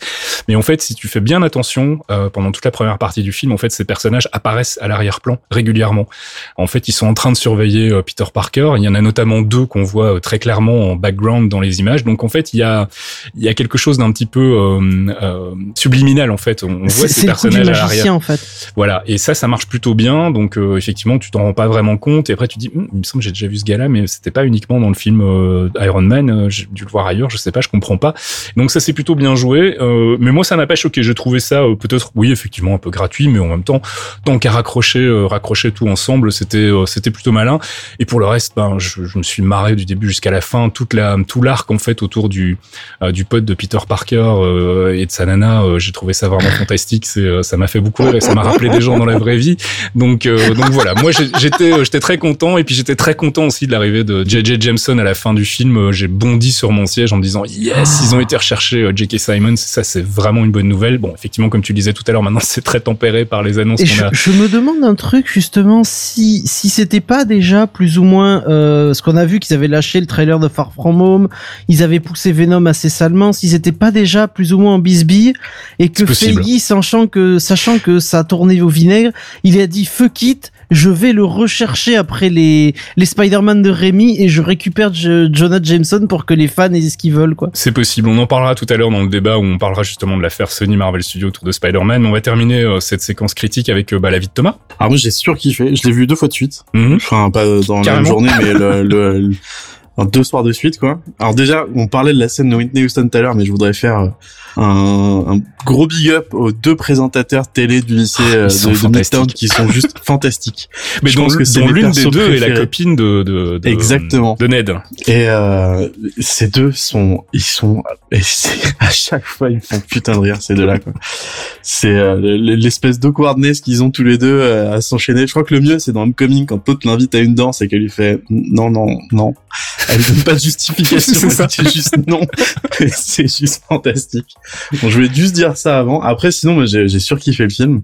Mais en fait, si tu fais bien attention, pendant toute la première partie du film, en fait, ces personnages apparaissent à l'arrière-plan régulièrement. En fait, ils sont en train de surveiller Peter Parker. Il y en a notamment deux qu'on voit très clairement en background dans les images. Donc en fait, il y a, il y a quelque chose d'un petit peu euh, subliminal en fait. On voit ces personnages à l'arrière. magicien en fait. Voilà, et ça, ça marche plutôt bien. Donc euh, effectivement, tu t'en rends pas vraiment compte. Et après, tu dis, Hum, il me semble que j'ai déjà vu ce gars-là, mais c'était pas uniquement dans le film euh, Iron Man. J'ai dû le voir ailleurs. Je sais pas, je comprends pas. Donc ça, c'est plutôt bien joué. Mais moi, ça m'a pas choqué. J'ai trouvé ça peut-être, oui, effectivement, un peu gratuit, mais en même temps, tant qu'à raccrocher, raccrocher tout ensemble, c'était, c'était plutôt malin. Et pour le reste, ben, je, je me suis marré du début jusqu'à la fin. Toute la, tout l'arc en fait autour du, du pote de Peter Parker et de sa nana, euh, j'ai trouvé ça vraiment fantastique. C'est, euh, ça m'a fait beaucoup rire et ça m'a rappelé des gens dans la vraie vie. Donc, euh, donc voilà. Moi, j'étais, euh, j'étais très content et puis j'étais très content aussi de l'arrivée de J.J. Jameson à la fin du film. Euh, J'ai bondi sur mon siège en me disant yes, ils ont été recherchés euh, J.K. Simons. Ça, c'est vraiment une bonne nouvelle. Bon, effectivement, comme tu disais tout à l'heure, maintenant c'est très tempéré par les annonces je, a. je me demande un truc justement si si c'était pas déjà plus ou moins euh, ce qu'on a vu qu'ils avaient lâché le trailer de Far From Home, ils avaient poussé Venom assez salement, si c'était pas déjà plus ou moins en bisbille et que. Feige sachant que sachant que ça a tourné au vinaigre, il a dit fuck it, je vais le rechercher après les les Spider-Man de Rémi et je récupère Jo- Jonah Jameson pour que les fans aient ce qu'ils veulent quoi. C'est possible. On en parlera tout à l'heure dans le débat où on parlera justement de l'affaire Sony Marvel Studios autour de Spider-Man. On va terminer euh, cette séquence critique avec euh, bah, la vie de Thomas. Alors moi j'ai surkiffé, je l'ai vu deux fois de suite. Mhm. Enfin pas dans la même journée mais le, le, le- en deux soirs de suite quoi. Alors déjà on parlait de la scène de Whitney Houston tout à l'heure mais je voudrais faire euh, un, un gros big up aux deux présentateurs télé du lycée euh, Ils sont de, de Midtown qui sont juste fantastiques. Mais Je dont, pense que c'est l'une des deux est la préférés. copine de, de, de- Exactement. de Ned. Et euh, ces deux sont, ils sont, et à chaque fois ils me font putain de rire ces deux-là quoi. C'est euh, l'espèce d'awkwardness qu'ils ont tous les deux euh, à s'enchaîner. Je crois que le mieux c'est dans Homecoming quand l'autre l'invite à une danse et qu'elle lui fait non non non. Elle donne pas de justification. C'est juste non. C'est juste fantastique. Bon, je voulais juste dire ça avant. Après sinon j'ai j'ai surkiffé le film.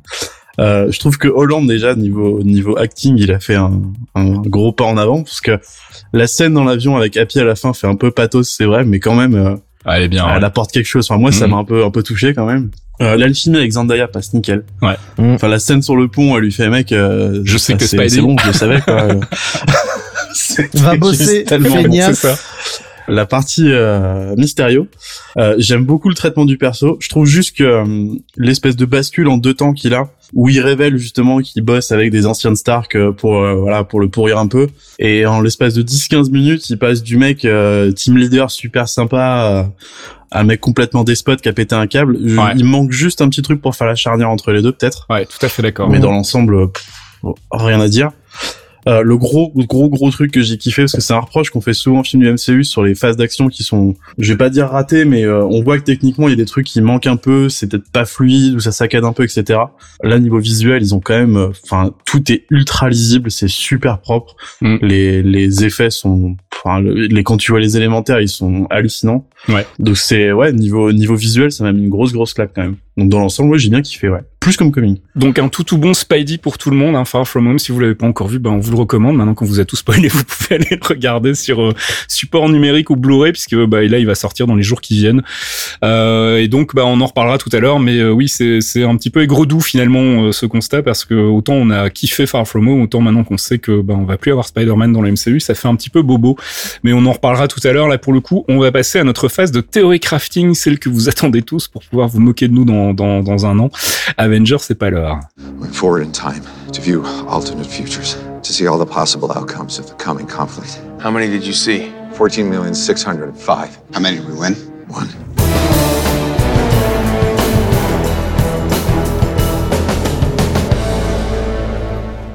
Euh, je trouve que Hollande déjà niveau niveau acting il a fait un, un gros pas en avant parce que la scène dans l'avion avec Happy à la fin fait un peu pathos c'est vrai mais quand même euh, Ah, elle est bien. elle ouais. apporte quelque chose enfin moi ça Mhm. m'a un peu un peu touché quand même euh, l'alchimie avec Zendaya passe nickel Ouais. Mhm. enfin la scène sur le pont elle lui fait mec euh, Je sais que c'est c'est bon je le savais quoi Va bosser, tellement bon. feignasse. C'est ça. la partie euh, Mysterio. Euh, J'aime beaucoup le traitement du perso. Je trouve juste que euh, l'espèce de bascule en deux temps qu'il a, où il révèle justement qu'il bosse avec des anciennes Stark euh, pour euh, voilà pour le pourrir un peu, et en l'espace de 10-15 minutes, il passe du mec euh, team leader super sympa à un mec complètement despote qui a pété un câble. Je- Ouais. Il manque juste un petit truc pour faire la charnière entre les deux peut-être, Ouais, tout à fait d'accord. mais dans l'ensemble, rien à dire. Euh, le gros gros gros truc que j'ai kiffé parce que c'est un reproche qu'on fait souvent au film du MCU sur les phases d'action qui sont je vais pas dire ratées mais euh, on voit que techniquement il y a des trucs qui manquent un peu c'est peut-être pas fluide ou ça saccade un peu etc là niveau visuel ils ont quand même euh, enfin tout est ultra lisible c'est super propre Mm. les les effets sont enfin le- les quand tu vois les élémentaires ils sont hallucinants Ouais. donc c'est ouais niveau niveau visuel ça m'a mis une grosse grosse claque quand même donc dans l'ensemble ouais j'ai bien kiffé ouais plus comme coming Donc un tout tout bon Spidey pour tout le monde, hein, Far From Home. Si vous l'avez pas encore vu, ben on vous le recommande. Maintenant qu'on vous a tout spoilé, vous pouvez aller le regarder sur euh, support numérique ou Blu-ray, puisque bah, là il va sortir dans les jours qui viennent. Euh, et donc bah on en reparlera tout à l'heure, mais euh, oui c'est c'est un petit peu aigre-doux finalement euh, ce constat parce que autant on a kiffé Far From Home, autant maintenant qu'on sait que bah on va plus avoir Spider-Man dans le MCU, ça fait un petit peu bobo. Mais on en reparlera tout à l'heure. Là pour le coup, on va passer à notre phase de théorie crafting, celle que vous attendez tous pour pouvoir vous moquer de nous dans dans, dans un an. Avengers c'est pas l'heure. Forward in time to view alternate futures, to see all the possible outcomes of the coming conflict. How many did you see? 14,605. How many did we win? One.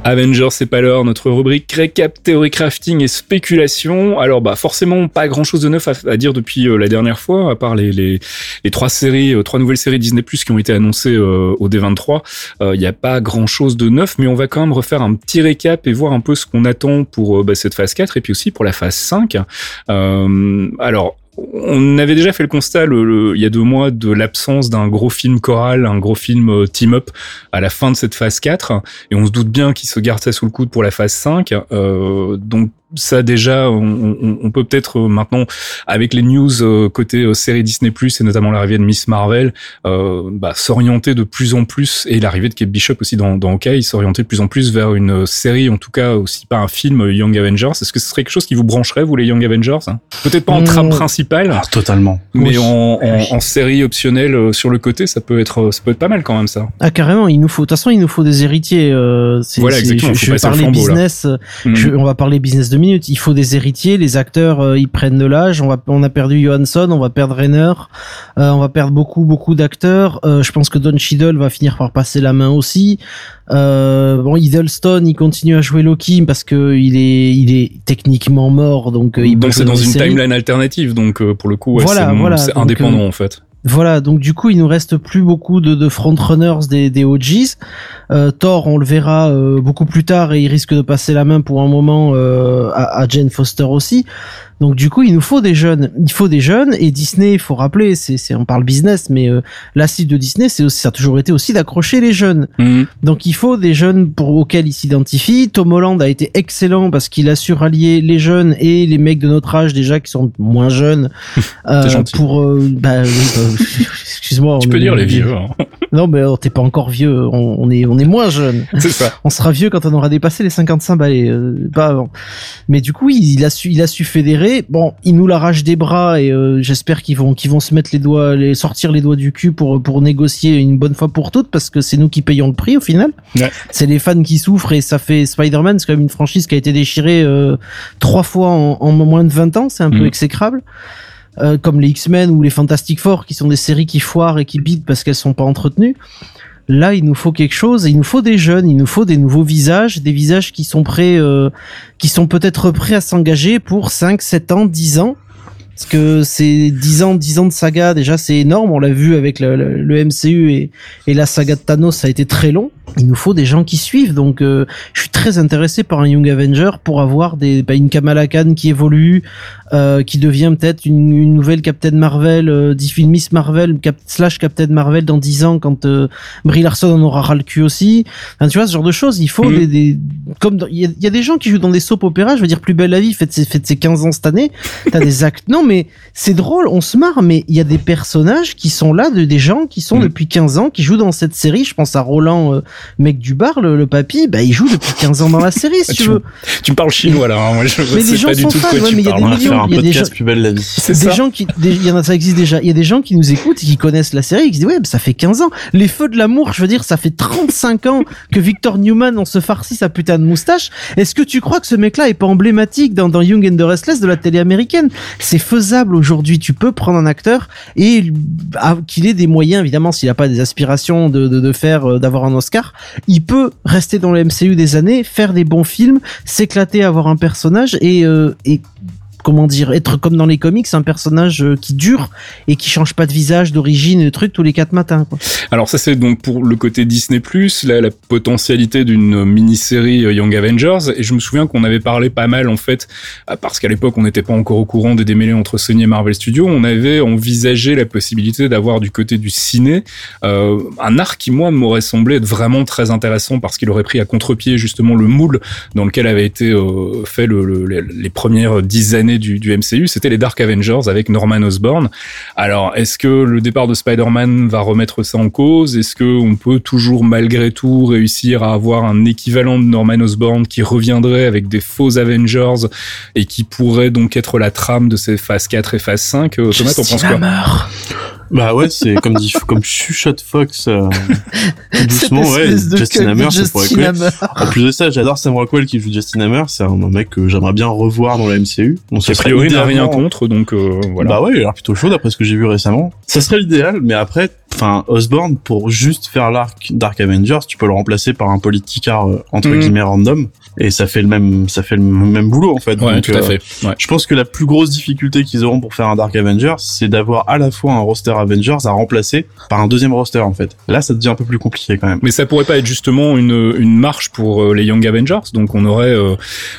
Avengers, c'est pas l'heure, notre rubrique récap, théorie crafting et spéculation. Alors bah forcément pas grand chose de neuf à, dire depuis euh, la dernière fois, à part les, trois séries, euh, trois nouvelles séries Disney Plus qui ont été annoncées euh, au D23. Il n'y a pas grand chose de neuf, mais on va quand même refaire un petit récap et voir un peu ce qu'on attend pour bah, cette phase 4 et puis aussi pour la phase 5. Euh, alors on avait déjà fait le constat il y a deux mois de l'absence d'un gros film choral, un gros film euh, team-up à la fin de cette phase 4 et on se doute bien qu'il se garde ça sous le coude pour la phase 5. Euh, donc ça déjà, on, on- on peut peut-être euh, maintenant, avec les news euh, côté euh, série Disney+, et notamment l'arrivée de Miss Marvel, euh, bah, s'orienter de plus en plus, et l'arrivée de Kate Bishop aussi dans, dans Hawkeye, s'orienter de plus en plus vers une série, en tout cas aussi pas un film Young Avengers. Est-ce que ce serait quelque chose qui vous brancherait, vous les Young Avengers hein? Peut-être pas en trame Mm. principale, Ah, totalement. mais Oui. en, en, en série optionnelle sur le côté, ça peut être, ça peut être pas mal quand même ça. Ah carrément, il nous faut. De toute façon, il nous faut des héritiers. Euh, Voilà, exactement, Je, je vais parler flambeau, business. euh, Mm. je- on va parler business minutes. Il faut des héritiers. Les acteurs, euh, ils prennent de l'âge. On va, on a perdu Johansson, on va perdre Renner, euh, on va perdre beaucoup, beaucoup d'acteurs. Euh, je pense que Don Cheadle va finir par passer la main aussi. Euh, bon, Hiddleston, il continue à jouer Loki parce que il est, il est techniquement mort, donc il donc c'est dans une timeline alternative, donc pour le coup, ouais, Voilà, c'est voilà, c'est donc, indépendant en fait. Voilà, donc du coup, il nous reste plus beaucoup de, de frontrunners des, des OGs. Euh, Thor, on le verra euh, beaucoup plus tard et il risque de passer la main pour un moment euh, à, à Jane Foster aussi. Donc du coup, il nous faut des jeunes. Il faut des jeunes et Disney, il faut rappeler, c'est, c'est on parle business, mais euh, la cible de Disney, c'est aussi, ça a toujours été aussi d'accrocher les jeunes. Mhm. Donc il faut des jeunes pour auxquels il s'identifie. Tom Holland a été excellent parce qu'il a su rallier les jeunes et les mecs de notre âge déjà qui sont moins jeunes euh, pour euh, bah, bah, excuse-moi. Tu on peux est- dire les vieux, hein. Non mais oh, t'es pas encore vieux, on, on est on est moins jeune. c'est ça. On sera vieux quand on aura dépassé les 55 balais, euh, pas avant. Mais du coup, il, il a su, il a su fédérer. Bon, il nous l'arrache des bras et euh, j'espère qu'ils vont, qu'ils vont se mettre les doigts, les sortir les doigts du cul pour pour négocier une bonne fois pour toutes, parce que c'est nous qui payons le prix au final. Ouais. C'est les fans qui souffrent et ça fait Spider-Man, c'est quand même une franchise qui a été déchirée euh, trois fois en, en moins de 20 ans, c'est un peu Mhm. exécrable. Euh, comme les X-Men ou les Fantastic Four, qui sont des séries qui foirent et qui bident parce qu'elles sont pas entretenues. Là, il nous faut quelque chose, il nous faut des jeunes, il nous faut des nouveaux visages, des visages qui sont prêts, euh, qui sont peut-être prêts à s'engager pour 5, 7 ans, 10 ans. Parce que c'est 10 ans, 10 ans de saga, déjà c'est énorme, on l'a vu avec le, MCU et, et la saga de Thanos, ça a été très long. Il nous faut des gens qui suivent, donc euh, je suis très intéressé par un Young Avenger pour avoir des, bah, une Kamala Khan qui évolue, euh, qui devient peut-être une, une nouvelle Captain Marvel, euh, Miss Marvel, Cap slash Captain Marvel dans 10 ans quand euh, Brie Larson en aura ras le cul aussi. Enfin, tu vois, ce genre de choses, il faut Mhm. des, des, comme il y, y a des gens qui jouent dans des soap je veux dire, plus belle la vie, faites ses, faites ses 15 ans cette année. T'as des actes, non, mais c'est drôle, on se marre, mais il y a des personnages qui sont là, de, des gens qui sont Mhm. depuis 15 ans, qui jouent dans cette série. Je pense à Roland, euh, mec du bar, le, le papy, bah, il joue depuis 15 ans dans la série, si tu Tu- veux. Tu me parles chinois là, hein. moi je Mais les gens pas du de fans, quoi ouais, tu mais il y a des millions, il y a gens- plus belle la vie. C'est des ça. gens qui, il y en a, ça existe déjà. Il y a des gens qui nous écoutent et qui connaissent la série et qui se disent, ouais, mais ça fait 15 ans. Les feux de l'amour, je veux dire, ça fait 35 ans que Victor Newman, on se farcit sa putain de moustache. Est-ce que tu crois que ce mec-là est pas emblématique dans, dans Young and the Restless de la télé américaine? C'est faisable aujourd'hui. Tu peux prendre un acteur et ah, qu'il ait des moyens, évidemment, s'il a pas des aspirations de, de, de faire, euh, d'avoir un Oscar, il peut rester dans le MCU des années, faire des bons films, s'éclater, avoir un personnage et, euh, et comment dire, être comme dans les comics, un personnage euh, qui dure et qui change pas de visage, d'origine, de trucs tous les quatre matins. Alors ça c'est donc pour le côté Disney+, la, la potentialité d'une mini-série euh, Young Avengers, et je me souviens qu'on avait parlé pas mal en fait, euh, parce qu'à l'époque on n'était pas encore au courant des démêlés entre Sony et Marvel Studios, on avait envisagé la possibilité d'avoir du côté du ciné un arc qui moi m'aurait semblé être vraiment très intéressant parce qu'il aurait pris à contre-pied justement le moule dans lequel avait été fait le, le- les- premières dix années du, MCU, c'était les Dark Avengers avec Norman Osborn. Alors, est-ce que le départ de Spider-Man va remettre ça en cause? Est-ce que on peut toujours malgré tout réussir à avoir un équivalent de Norman Osborn qui reviendrait avec des faux Avengers et qui pourrait donc être la trame de ces phases 4 et phase 5 Euh, Thomas, t'en penses quoi? Bah ouais, c'est comme dit, comme chuchote Fox, euh, tout doucement, ouais, Justin Hammer, ça pourrait. Hammer. En plus de ça, j'adore Sam Rockwell qui joue Justin Hammer, c'est un mec que j'aimerais bien revoir dans la MCU. Donc A ça serait priori, n'a rien contre, donc euh, voilà. Bah ouais, il a l'air plutôt chaud d'après ce que j'ai vu récemment. Ça serait l'idéal, mais après, enfin, Osborn, pour juste faire l'arc Dark Avengers, tu peux le remplacer par un politicard, euh, entre Mhm. guillemets, random. Et ça fait le même ça fait le même boulot en fait. Ouais, Donc, tout à euh, fait. Ouais. Je pense que la plus grosse difficulté qu'ils auront pour faire un Dark Avengers, c'est d'avoir à la fois un roster Avengers à remplacer par un deuxième roster en fait. Là, ça devient un peu plus compliqué quand même. Mais ça pourrait pas être justement une, une marche pour euh, les Young Avengers. Donc on aurait euh,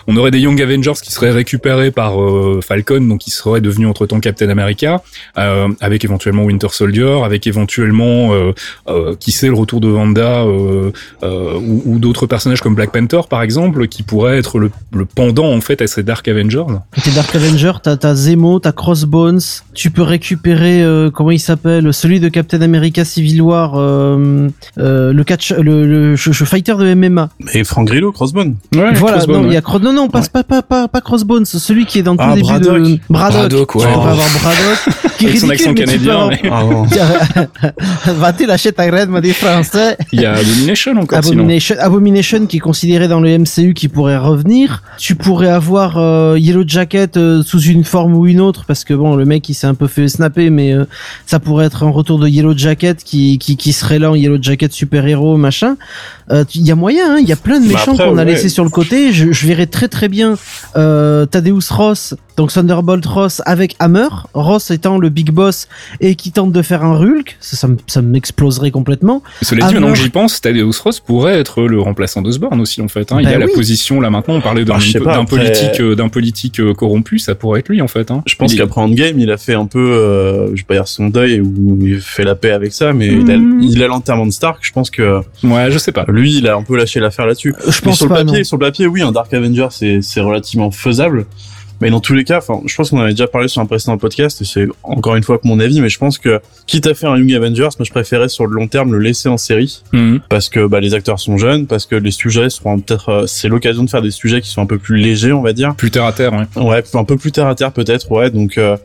on aurait des Young Avengers qui seraient récupérés par euh, Falcon, donc qui seraient devenus entre temps Captain America, euh, avec éventuellement Winter Soldier, avec éventuellement euh, euh, qui sait le retour de Wanda euh, euh, ou, ou d'autres personnages comme Black Panther par exemple, qui pourraient être le, le pendant en fait à ces Dark Avengers. T'es Dark Avenger, t'as t'as Zemo, t'as Crossbones. Tu peux récupérer euh, comment il s'appelle, celui de Captain America Civil War, euh, euh, le catch, le, le, je- je- fighter de MMA. Et Frank Grillo, Crossbone. Ouais, voilà, Crossbone, non, il ouais. y a Cro- non non, pas, pas pas pas pas Crossbones, celui qui est dans le tout Ah, début Braddock. de Braddock. Braddock, ouais. Tu pourrais Oh. avoir Braddock, qui est Avec son ridicule, accent mais peux canadien. avoir- mais- Ah. Va-t-il lâcher ta graine, moi, des Français Il y a Abomination encore sinon. Abomination, Abomination qui est considéré dans le MCU qui pourrait revenir. Tu pourrais avoir euh, Yellow Jacket euh, sous une forme ou une autre parce que bon le mec il s'est un peu fait snapper mais euh, ça pourrait être un retour de Yellow Jacket qui qui, qui serait là en Yellow Jacket super héros Euh, Il y a moyen, hein, il y a plein de Bah méchants qu'on a ouais. laissés sur le côté. Je, je verrais très très bien euh, Thaddeus Ross, donc Thunderbolt Ross avec Hammer, Ross étant le big boss et qui tente de faire un Hulk. Ça, ça, me- ça m'exploserait complètement. Cela dit, Hammer. maintenant que j'y pense, Thaddeus Ross pourrait être le remplaçant d'Osborn aussi en fait. Hein. il Ben a la position là maintenant. On parlait d'un Ah, politique euh, d'un politique euh, corrompu, ça pourrait être lui en fait. Hein. Je pense qu'après Endgame, il a fait un peu, euh, je vais pas dire son deuil ou il fait la paix avec ça, mais il a, il a l'enterrement de Stark. Je pense que Ouais, je sais pas. lui, il a un peu lâché l'affaire là-dessus. Je Mais pense sur le pas. papier, non. sur le papier, oui, un Dark Avenger, c'est c'est relativement faisable. Mais dans tous les cas, enfin, je pense qu'on avait déjà parlé sur un précédent podcast, et c'est encore une fois que mon avis, mais je pense que quitte à faire un Young Avengers, moi je préférais sur le long terme le laisser en série, Mhm. parce que bah, les acteurs sont jeunes, parce que les sujets seront peut-être, euh, c'est l'occasion de faire des sujets qui sont un peu plus légers, on va dire. Plus terre à terre. Ouais. Ouais, un peu plus terre à terre peut-être, ouais. Donc, euh,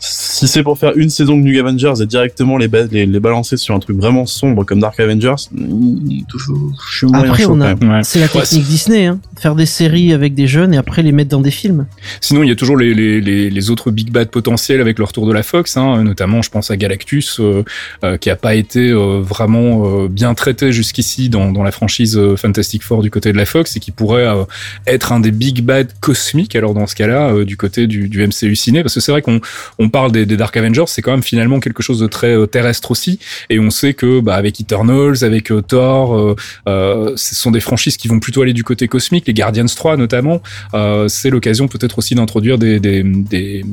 si c'est pour faire une saison de New Avengers et directement les, ba- les, les balancer sur un truc vraiment sombre comme Dark Avengers, mm, toujours, je suis moyen Après, chaud on quand a, même. Ouais. c'est la Ouais, technique Disney, hein. faire des séries avec des jeunes et après les mettre dans des films. Sinon, il y a toujours les, les, les, les autres big bad potentiels avec le retour de la Fox, hein, notamment, je pense à Galactus, euh, euh, qui a pas été euh, vraiment euh, bien traité jusqu'ici dans, dans la franchise Fantastic Four du côté de la Fox et qui pourrait euh, être un des big bad cosmiques. Alors dans ce cas-là, euh, du côté du, du MCU ciné, parce que c'est vrai qu'on on parle des, des Dark Avengers, c'est quand même finalement quelque chose de très euh, terrestre aussi, et on sait que bah, avec Eternals, avec euh, Thor, euh, ce sont des franchises qui vont plutôt aller du côté cosmique, les Guardians 3 notamment. Euh, c'est l'occasion peut-être aussi d'introduire des, des, des,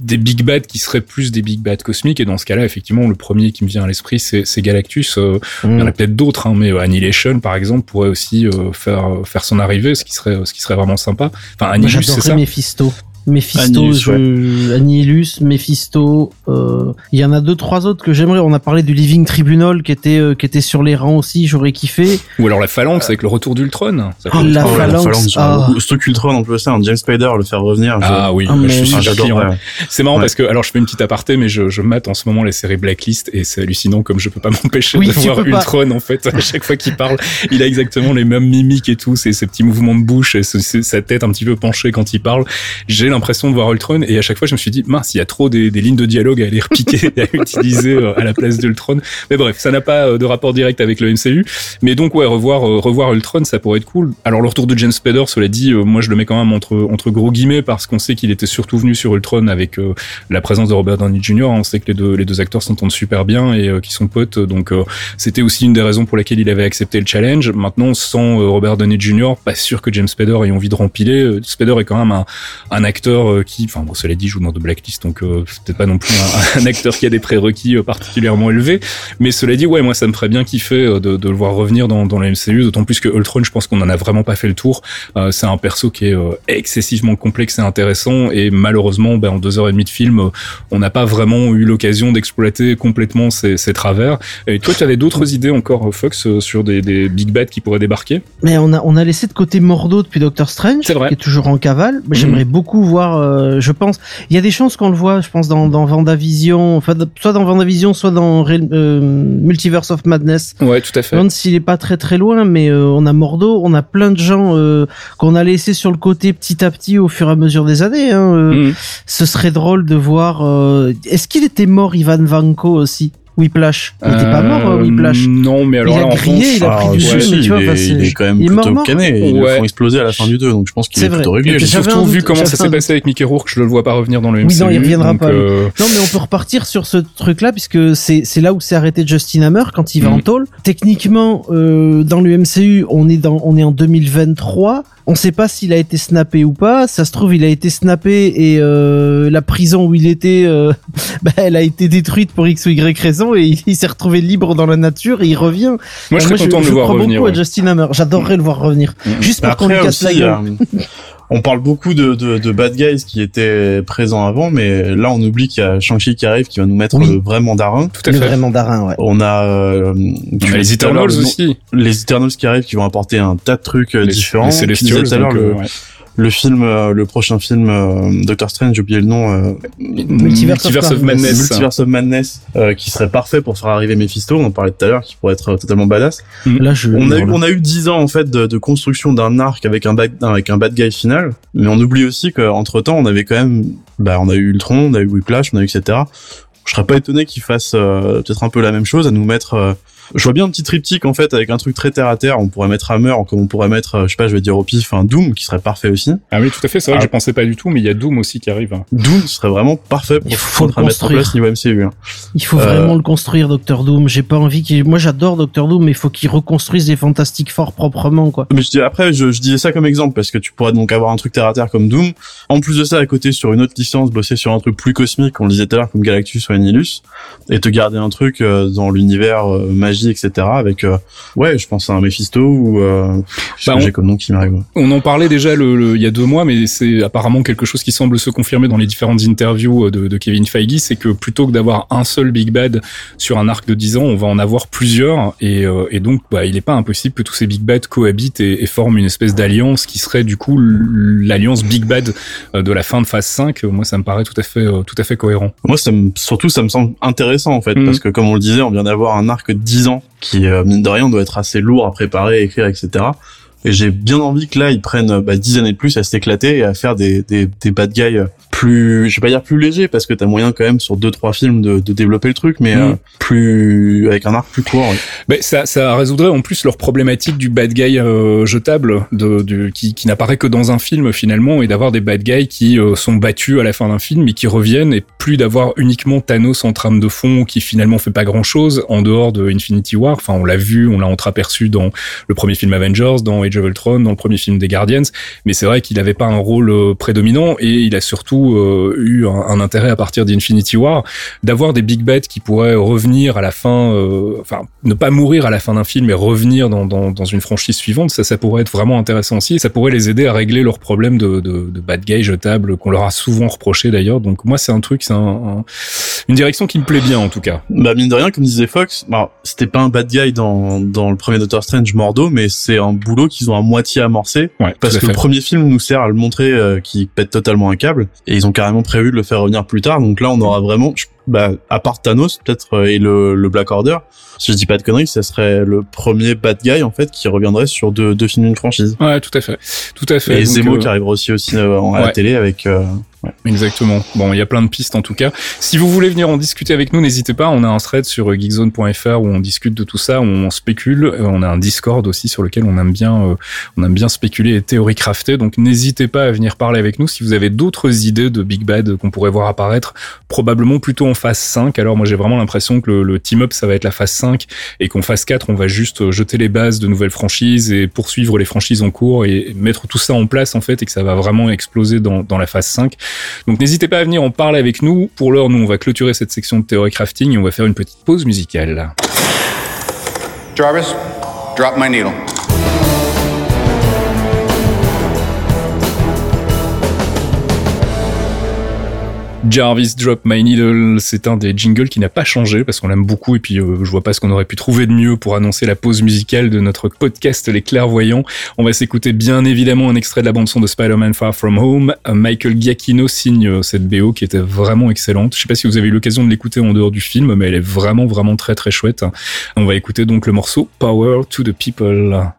des big bad qui seraient plus des big bad cosmiques. Et dans ce cas-là, effectivement, le premier qui me vient à l'esprit, c'est c'est Galactus. Euh, Il y en a peut-être d'autres, hein, mais Annihilation, par exemple, pourrait aussi euh, faire faire son arrivée, ce qui serait ce qui serait vraiment sympa. Enfin, Annihilus, c'est ça? Mephisto. Mephisto, Annihilus, je... Annihilus, Mephisto. euh, Il y en a deux, trois autres que j'aimerais. On a parlé du Living Tribunal qui était euh, qui était sur les rangs aussi. J'aurais kiffé. Ou alors la Phalanx avec le retour d'Ultron. Oh, la pas mal. Phalanx, ah. Surtout qu'Ultron, on peut ça, un James Spider, le faire revenir. je- Ah oui, Ah, je mais suis super j'adore, ouais. C'est marrant Ouais. parce que alors je fais une petite aparté, mais je, je mate en ce moment les séries Blacklist et c'est hallucinant comme je peux pas m'empêcher Oui, de voir. Ultron en fait à chaque fois qu'il parle, il a exactement les mêmes mimiques et tout, ses, ses petits mouvements de bouche et sa tête un petit peu penchée quand il parle. J'ai l'impression de voir Ultron et à chaque fois je me suis dit mince, il y a trop des, des lignes de dialogue à aller repiquer et à utiliser euh, à la place d'Ultron. Mais bref, ça n'a pas euh, de rapport direct avec le MCU. Mais donc ouais, revoir euh, revoir Ultron, ça pourrait être cool. Alors le retour de James Spader, cela dit, moi je le mets quand même entre entre gros guillemets parce qu'on sait qu'il était surtout venu sur Ultron avec la présence de Robert Downey Jr. On sait que les deux les deux acteurs s'entendent super bien et qui sont potes, donc c'était aussi une des raisons pour laquelle il avait accepté le challenge. Maintenant, sans Robert Downey Jr., pas sûr que James Spader ait envie de rempiler. Spader est quand même un, un acteur euh, qui, enfin bon, cela dit, joue dans de Blacklist, donc euh, c'est peut-être pas non plus un, un acteur qui a des prérequis euh, particulièrement élevés. Mais cela dit, ouais, moi ça me ferait bien kiffer euh, de, de le voir revenir dans, dans la MCU, d'autant plus que Ultron, je pense qu'on en a vraiment pas fait le tour. Euh, c'est un perso qui est euh, excessivement complexe et intéressant, et malheureusement, ben, en deux heures et demie de film, on n'a pas vraiment eu l'occasion d'exploiter complètement ses, ses travers. Et toi, tu avais d'autres idées encore, Fox, sur des, des big bad qui pourraient débarquer? Mais on a on a laissé de côté Mordo depuis Doctor Strange, vrai. qui est toujours en cavale. J'aimerais beaucoup voir. Euh, je pense. Il y a des chances qu'on le voit. Je pense dans dans Vendavision, enfin soit dans Vendavision, soit dans euh, Multiverse of Madness. Ouais, tout à Je me demande s'il est pas très très loin, mais euh, on a Mordo, on a plein de gens euh, qu'on a laissé sur le côté petit à petit au fur et à mesure des années. Hein, euh, Mhm. Ce serait drôle de voir. euh, Est-ce qu'il était mort, Ivan Vanko aussi? Whiplash. Il était pas mort, euh, Whiplash. Non, mais alors Il a là, en grillé, il a pris Ah, du si, mais tu vois, il, est, c'est- il est quand même plutôt mort, cané. Ils Ouais. le font exploser à la fin du 2, donc je pense qu'il C'est est plutôt réglé. surtout, vu comment ça s'est passé avec Mickey Rourke, je le vois pas revenir dans le MCU. Oui, non, il reviendra donc, pas, lui. euh, Non, mais on peut repartir sur ce truc-là puisque c'est c'est là où s'est arrêté Justin Hammer quand il va Mhm. en tôle. Techniquement, euh, dans le MCU, on est dans on est en 2023. On sait pas s'il a été snappé ou pas. Ça se trouve, il a été snappé et euh, la prison où il était, euh, bah, elle a été détruite pour x ou y raison et il, il s'est retrouvé libre dans la nature et il revient. Moi, je Euh, serais content de je le voir crois revenir. beaucoup ouais. à Justin Hammer. J'adorerais le voir revenir. Mhm. Juste pour qu'on lui casse la aussi, gueule. on parle beaucoup de, de, de bad guys qui étaient présents avant, mais là on oublie qu'il y a Shang-Chi qui arrive, qui va nous mettre Oui. le vrai mandarin. Tout à le fait. vrai mandarin, ouais. On a, euh, On a les Eternals aussi. les Eternals qui arrivent, qui vont apporter un tas de trucs euh, Les- différents. Les disais Celestials. tout à l'heure, le, euh, film, euh, le prochain film euh, Doctor Strange, j'ai oublié le nom. Euh, Multiverse of Multiverse of Madness. Madness. Multiverse of Madness, euh, qui serait parfait pour faire arriver Mephisto. On en parlait tout à l'heure, qui pourrait être euh, totalement badass. Là, je. On a eu, on a eu 10 ans en fait de, de construction d'un arc avec un bad, avec un bad guy final, mais on oublie aussi qu'entre temps on avait quand même, bah on a eu Ultron, on a eu Whiplash, on a eu etc. Je serais pas étonné qu'ils fassent euh, peut-être un peu la même chose, à nous mettre. euh, je vois bien un petit triptyque en fait avec un truc très terre à terre. On pourrait mettre Hammer, comme on pourrait mettre, euh, je sais pas, je vais dire au pif, un Doom qui serait parfait aussi. Ah oui, tout à fait. C'est vrai Ah. que je pensais pas du tout, mais il y a Doom aussi qui arrive. Doom serait vraiment parfait pour Il faut le mettre en place niveau MCU. hein. Il faut Euh, vraiment le construire, Docteur Doom. J'ai pas envie qu'il. Moi, j'adore Docteur Doom, mais il faut qu'il reconstruise les Fantastiques Four proprement, quoi. Mais je dis après, je, je disais ça comme exemple parce que tu pourrais donc avoir un truc terre à terre comme Doom. En plus de ça, à côté sur une autre licence, bosser sur un truc plus cosmique, on le disait tout à l'heure comme Galactus ou Annihilus, et te garder un truc euh, dans l'univers euh, magie, etc. Avec euh, ouais, je pense à un Mephisto ou euh, Bah, j'ai comme nom qui m'arrive. On en parlait déjà le, le- il y a deux mois, mais c'est apparemment quelque chose qui semble se confirmer dans les différentes interviews euh, de, de Kevin Feige, c'est que plutôt que d'avoir un seul Big Bad sur un arc de 10 ans, on va en avoir plusieurs, et, euh, et donc bah, il n'est pas impossible que tous ces Big Bad cohabitent et, et forment une espèce d'alliance qui serait du coup l'alliance Big Bad de la fin de phase 5. Moi, ça me paraît tout à fait, tout à fait cohérent. Moi, ça me, surtout, ça me semble intéressant en fait, parce que comme on le disait, on vient d'avoir un arc de 10 qui, euh, mine de rien, doit être assez lourd à préparer, écrire, etc. Et j'ai bien envie que là, ils prennent bah, 10 années de plus à s'éclater et à faire des, des, des bad guys plus, je vais pas dire plus légers, parce que t'as moyen quand même sur deux trois films de, de développer le truc, mais Mhm. euh, plus avec un arc plus court. ouais. Ben, ça, ça résoudrait en plus leur problématique du bad guy euh, jetable, de, qui, qui n'apparaît que dans un film finalement, et d'avoir des bad guys qui euh, sont battus à la fin d'un film et qui reviennent, et plus d'avoir uniquement Thanos en trame de fond qui finalement fait pas grand chose en dehors de Infinity War. Enfin, on l'a vu, on l'a entreaperçu dans le premier film Avengers, dans Age of Ultron, dans le premier film des Guardians, mais c'est vrai qu'il avait pas un rôle euh, prédominant et il a surtout euh, eu un, un intérêt à partir d'Infinity War d'avoir des big bets qui pourraient revenir à la fin, euh, enfin ne pas mourir à la fin d'un film et revenir dans, dans, dans une franchise suivante, ça ça pourrait être vraiment intéressant aussi et ça pourrait les aider à régler leurs problèmes de, de, de bad guy jetables qu'on leur a souvent reproché d'ailleurs. Donc moi c'est un truc, c'est un, un- une direction qui me plaît bien en tout cas. Bah mine de rien, comme disait Fox, bah, c'était pas un bad guy dans, dans le premier Doctor Strange Mordo, mais c'est un boulot qu'ils ont à moitié amorcé. Ouais, Parce que le premier film nous sert à le montrer euh, qu'il pète totalement un câble, et ils ont carrément prévu de le faire revenir plus tard. Donc là, on aura vraiment, bah, à part Thanos peut-être euh, et le, le Black Order, si je dis pas de conneries, ça serait le premier bad guy en fait qui reviendrait sur deux, deux films d'une franchise. Ouais, tout à fait, tout à fait. Et Donc, Zemo euh, qui arrivera aussi aussi euh, en- à ouais. la télé avec. euh, Exactement. Bon, il y a plein de pistes en tout cas. Si vous voulez venir en discuter avec nous, n'hésitez pas. On a un thread sur euh, geekzone.fr où on discute de tout ça, où on spécule. Euh, On a un Discord aussi sur lequel on aime bien, euh, on aime bien spéculer et théorie crafter. Donc n'hésitez pas à venir parler avec nous si vous avez d'autres idées de Big Bad qu'on pourrait voir apparaître, probablement plutôt en phase 5. Alors moi j'ai vraiment l'impression que le, le team-up ça va être la phase 5 et qu'en phase 4 on va juste euh, jeter les bases de nouvelles franchises et poursuivre les franchises en cours et mettre tout ça en place en fait et que ça va vraiment exploser dans, dans la phase 5. Donc n'hésitez pas à venir en parler avec nous. Pour l'heure, nous, on va clôturer cette section de théorie crafting et on va faire une petite pause musicale. Jarvis, drop my needle. Jarvis Drop My Needle, c'est un des jingles qui n'a pas changé parce qu'on l'aime beaucoup et puis euh, je vois pas ce qu'on aurait pu trouver de mieux pour annoncer la pause musicale de notre podcast Les Clairvoyants. On va s'écouter bien évidemment un extrait de la bande son de Spider-Man Far From Home. Michael Giacchino signe euh, cette BO qui était vraiment excellente. Je sais pas si vous avez eu l'occasion de l'écouter en dehors du film, mais elle est vraiment vraiment très très chouette. On va écouter donc le morceau Power to the People.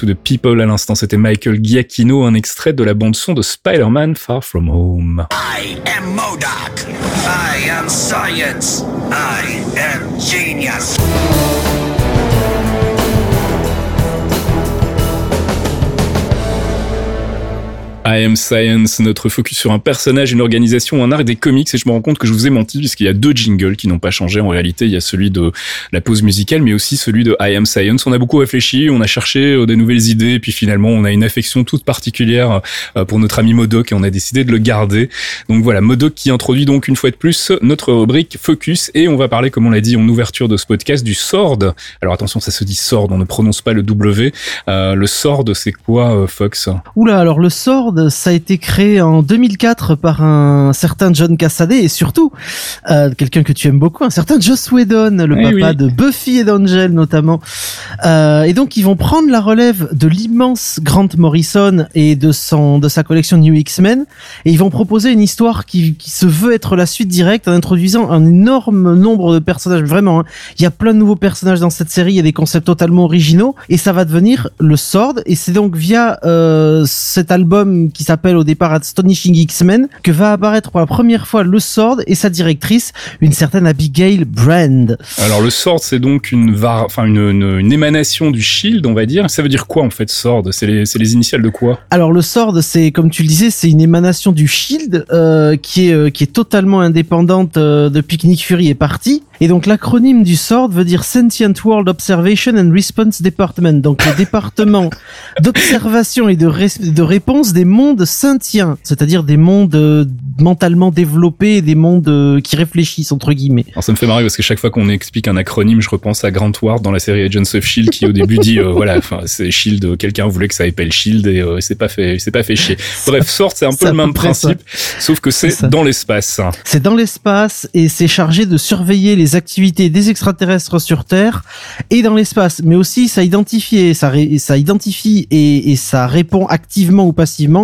To the People à l'instant, c'était Michael Giacchino, un extrait de la bande-son de Spider-Man Far From Home. I Am Science, notre focus sur un personnage, une organisation, un art et des comics. Et je me rends compte que je vous ai menti puisqu'il y a deux jingles qui n'ont pas changé. En réalité, il y a celui de la pause musicale, mais aussi celui de I Am Science. On a beaucoup réfléchi, on a cherché euh, des nouvelles idées, et puis finalement, on a une affection toute particulière euh, pour notre ami Modoc et on a décidé de le garder. Donc voilà, Modoc qui introduit donc une fois de plus notre rubrique Focus et on va parler, comme on l'a dit en ouverture de ce podcast, du Sword. Alors attention, ça se dit Sword, on ne prononce pas le W. Euh, le Sword, c'est quoi, Fox? Oula, alors le Ça a été créé en 2004 par un certain John Cassaday et surtout euh, quelqu'un que tu aimes beaucoup, un certain Joss Whedon, le papa oui. de Buffy et d'Angel notamment. Euh, et donc ils vont prendre la relève de l'immense Grant Morrison et de son de sa collection New X-Men et ils vont proposer une histoire qui, qui se veut être la suite directe en introduisant un énorme nombre de personnages. Vraiment, hein. il y a plein de nouveaux personnages dans cette série, il y a des concepts totalement originaux et ça va devenir le Sword et c'est donc via euh, cet album qui s'appelle au départ Astonishing X-Men que va apparaître pour la première fois le Sword et sa directrice, une certaine Abigail Brand. Alors le Sword, c'est donc une, var... enfin, une, une, une émanation du Shield, on va dire. Ça veut dire quoi en fait, Sword? C'est les, c'est les initiales de quoi? Alors le Sword, c'est comme tu le disais, c'est une émanation du Shield euh, qui est euh, qui est totalement indépendante euh, depuis que Nick Fury est parti. Et donc l'acronyme du Sword veut dire Sentient World Observation and Response Department, donc le département d'observation et de, de réponse des mondes sentients, c'est-à-dire des mondes euh, mentalement développés, des mondes euh, qui réfléchissent entre guillemets. Alors ça me fait marrer parce que chaque fois qu'on explique un acronyme, je repense à Grant Ward dans la série Agents of Shield qui au début dit euh, voilà, enfin c'est Shield, quelqu'un voulait que ça s'appelle Shield et c'est pas fait, c'est pas fait chier. Bref, Sword, c'est un peu le même ça. principe, sauf que c'est dans l'espace. C'est dans l'espace et c'est chargé de surveiller les activités des extraterrestres sur Terre et dans l'espace. Mais aussi, ça identifie, ça, identifie et, et ça répond activement ou passivement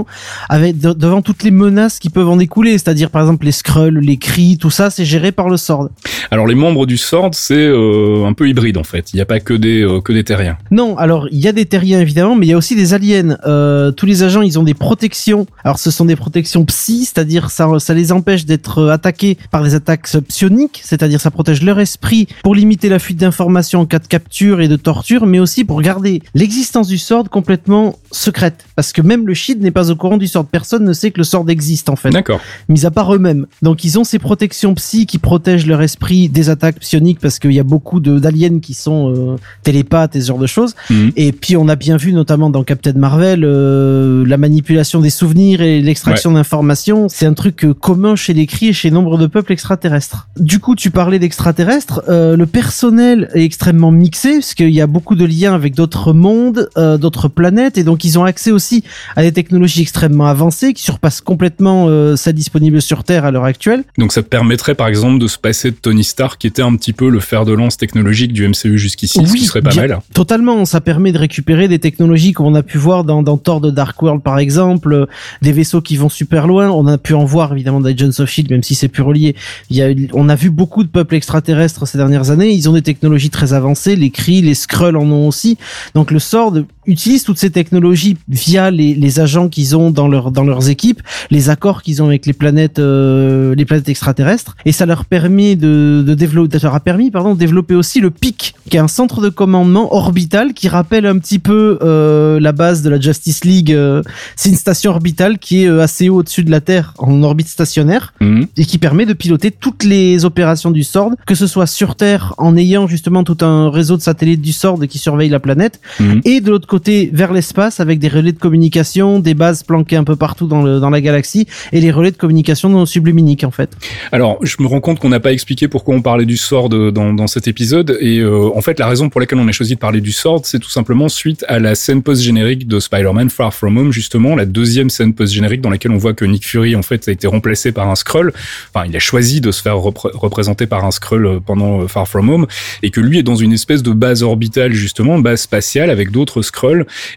avec de- devant toutes les menaces qui peuvent en découler. C'est-à-dire, par exemple, les Skrulls, les cris, tout ça, c'est géré par le Sword. Alors les membres du Sword, c'est euh, un peu hybride en fait. Il n'y a pas que des euh, que des terriens. Non, alors il y a des terriens évidemment, mais il y a aussi des aliens. Euh, tous les agents, ils ont des protections. Alors ce sont des protections psy, c'est-à-dire ça, ça les empêche d'être attaqués par des attaques psioniques, c'est-à-dire ça protège leur esprit pour limiter la fuite d'informations en cas de capture et de torture, mais aussi pour garder l'existence du sort complètement secrète. Parce que même le Shield n'est pas au courant du sort. Personne ne sait que le sort existe en fait D'accord. mis à part eux-mêmes. Donc ils ont ces protections psy qui protègent leur esprit des attaques psioniques parce qu'il y a beaucoup d'aliens qui sont euh, télépathes et ce genre de choses. Mhm. Et puis on a bien vu notamment dans Captain Marvel euh, la manipulation des souvenirs et l'extraction d'informations. C'est un truc euh, commun chez les cris et chez nombre de peuples extraterrestres. Du coup, tu parlais d'extraterrestres. Euh, le personnel est extrêmement mixé parce qu'il y a beaucoup de liens avec d'autres mondes, d'autres planètes et donc ils ont accès aussi à des technologies extrêmement avancées qui surpassent complètement euh, celles disponibles sur Terre à l'heure actuelle. Donc ça permettrait par exemple de se passer de Tony Stark qui était un petit peu le fer de lance technologique du MCU jusqu'ici, ce Oui, qui serait pas bien- mal. Totalement, ça permet de récupérer des technologies comme on a pu voir dans, dans Thor de Dark World par exemple, euh, des vaisseaux qui vont super loin. On a pu en voir évidemment dans Agents of Shield, même si c'est plus relié. Il y a, on a vu beaucoup de peuples extraterrestres ces dernières années. Ils ont des technologies très avancées. Les Kree, les Skrulls en ont aussi. Donc le Sword utilise toutes ces technologies via les, les agents qu'ils ont dans leur dans leurs équipes, les accords qu'ils ont avec les planètes euh, les planètes extraterrestres, et ça leur permet de, de développer, ça leur a permis pardon de développer aussi le PIC, qui est un centre de commandement orbital qui rappelle un petit peu euh, la base de la Justice League. euh, c'est une station orbitale qui est assez haut au-dessus de la Terre en orbite stationnaire Mhm. et qui permet de piloter toutes les opérations du SWORD, que ce soit sur Terre en ayant justement tout un réseau de satellites du SWORD qui surveille la planète, Mhm. et de l'autre côté vers l'espace avec des relais de communication, des bases planquées un peu partout dans, la galaxie, et les relais de communication non subluminiques en fait. Alors, je me rends compte qu'on n'a pas expliqué pourquoi on parlait du Sword euh, dans, cet épisode, et euh, en fait, la raison pour laquelle on a choisi de parler du Sword, c'est tout simplement suite à la scène post-générique de Spider-Man Far From Home, justement, la deuxième scène post-générique dans laquelle on voit que Nick Fury, en fait, a été remplacé par un Skrull, enfin, il a choisi de se faire repré- représenter par un Skrull euh, pendant euh, Far From Home, et que lui est dans une espèce de base orbitale, justement, base spatiale, avec d'autres Skrulls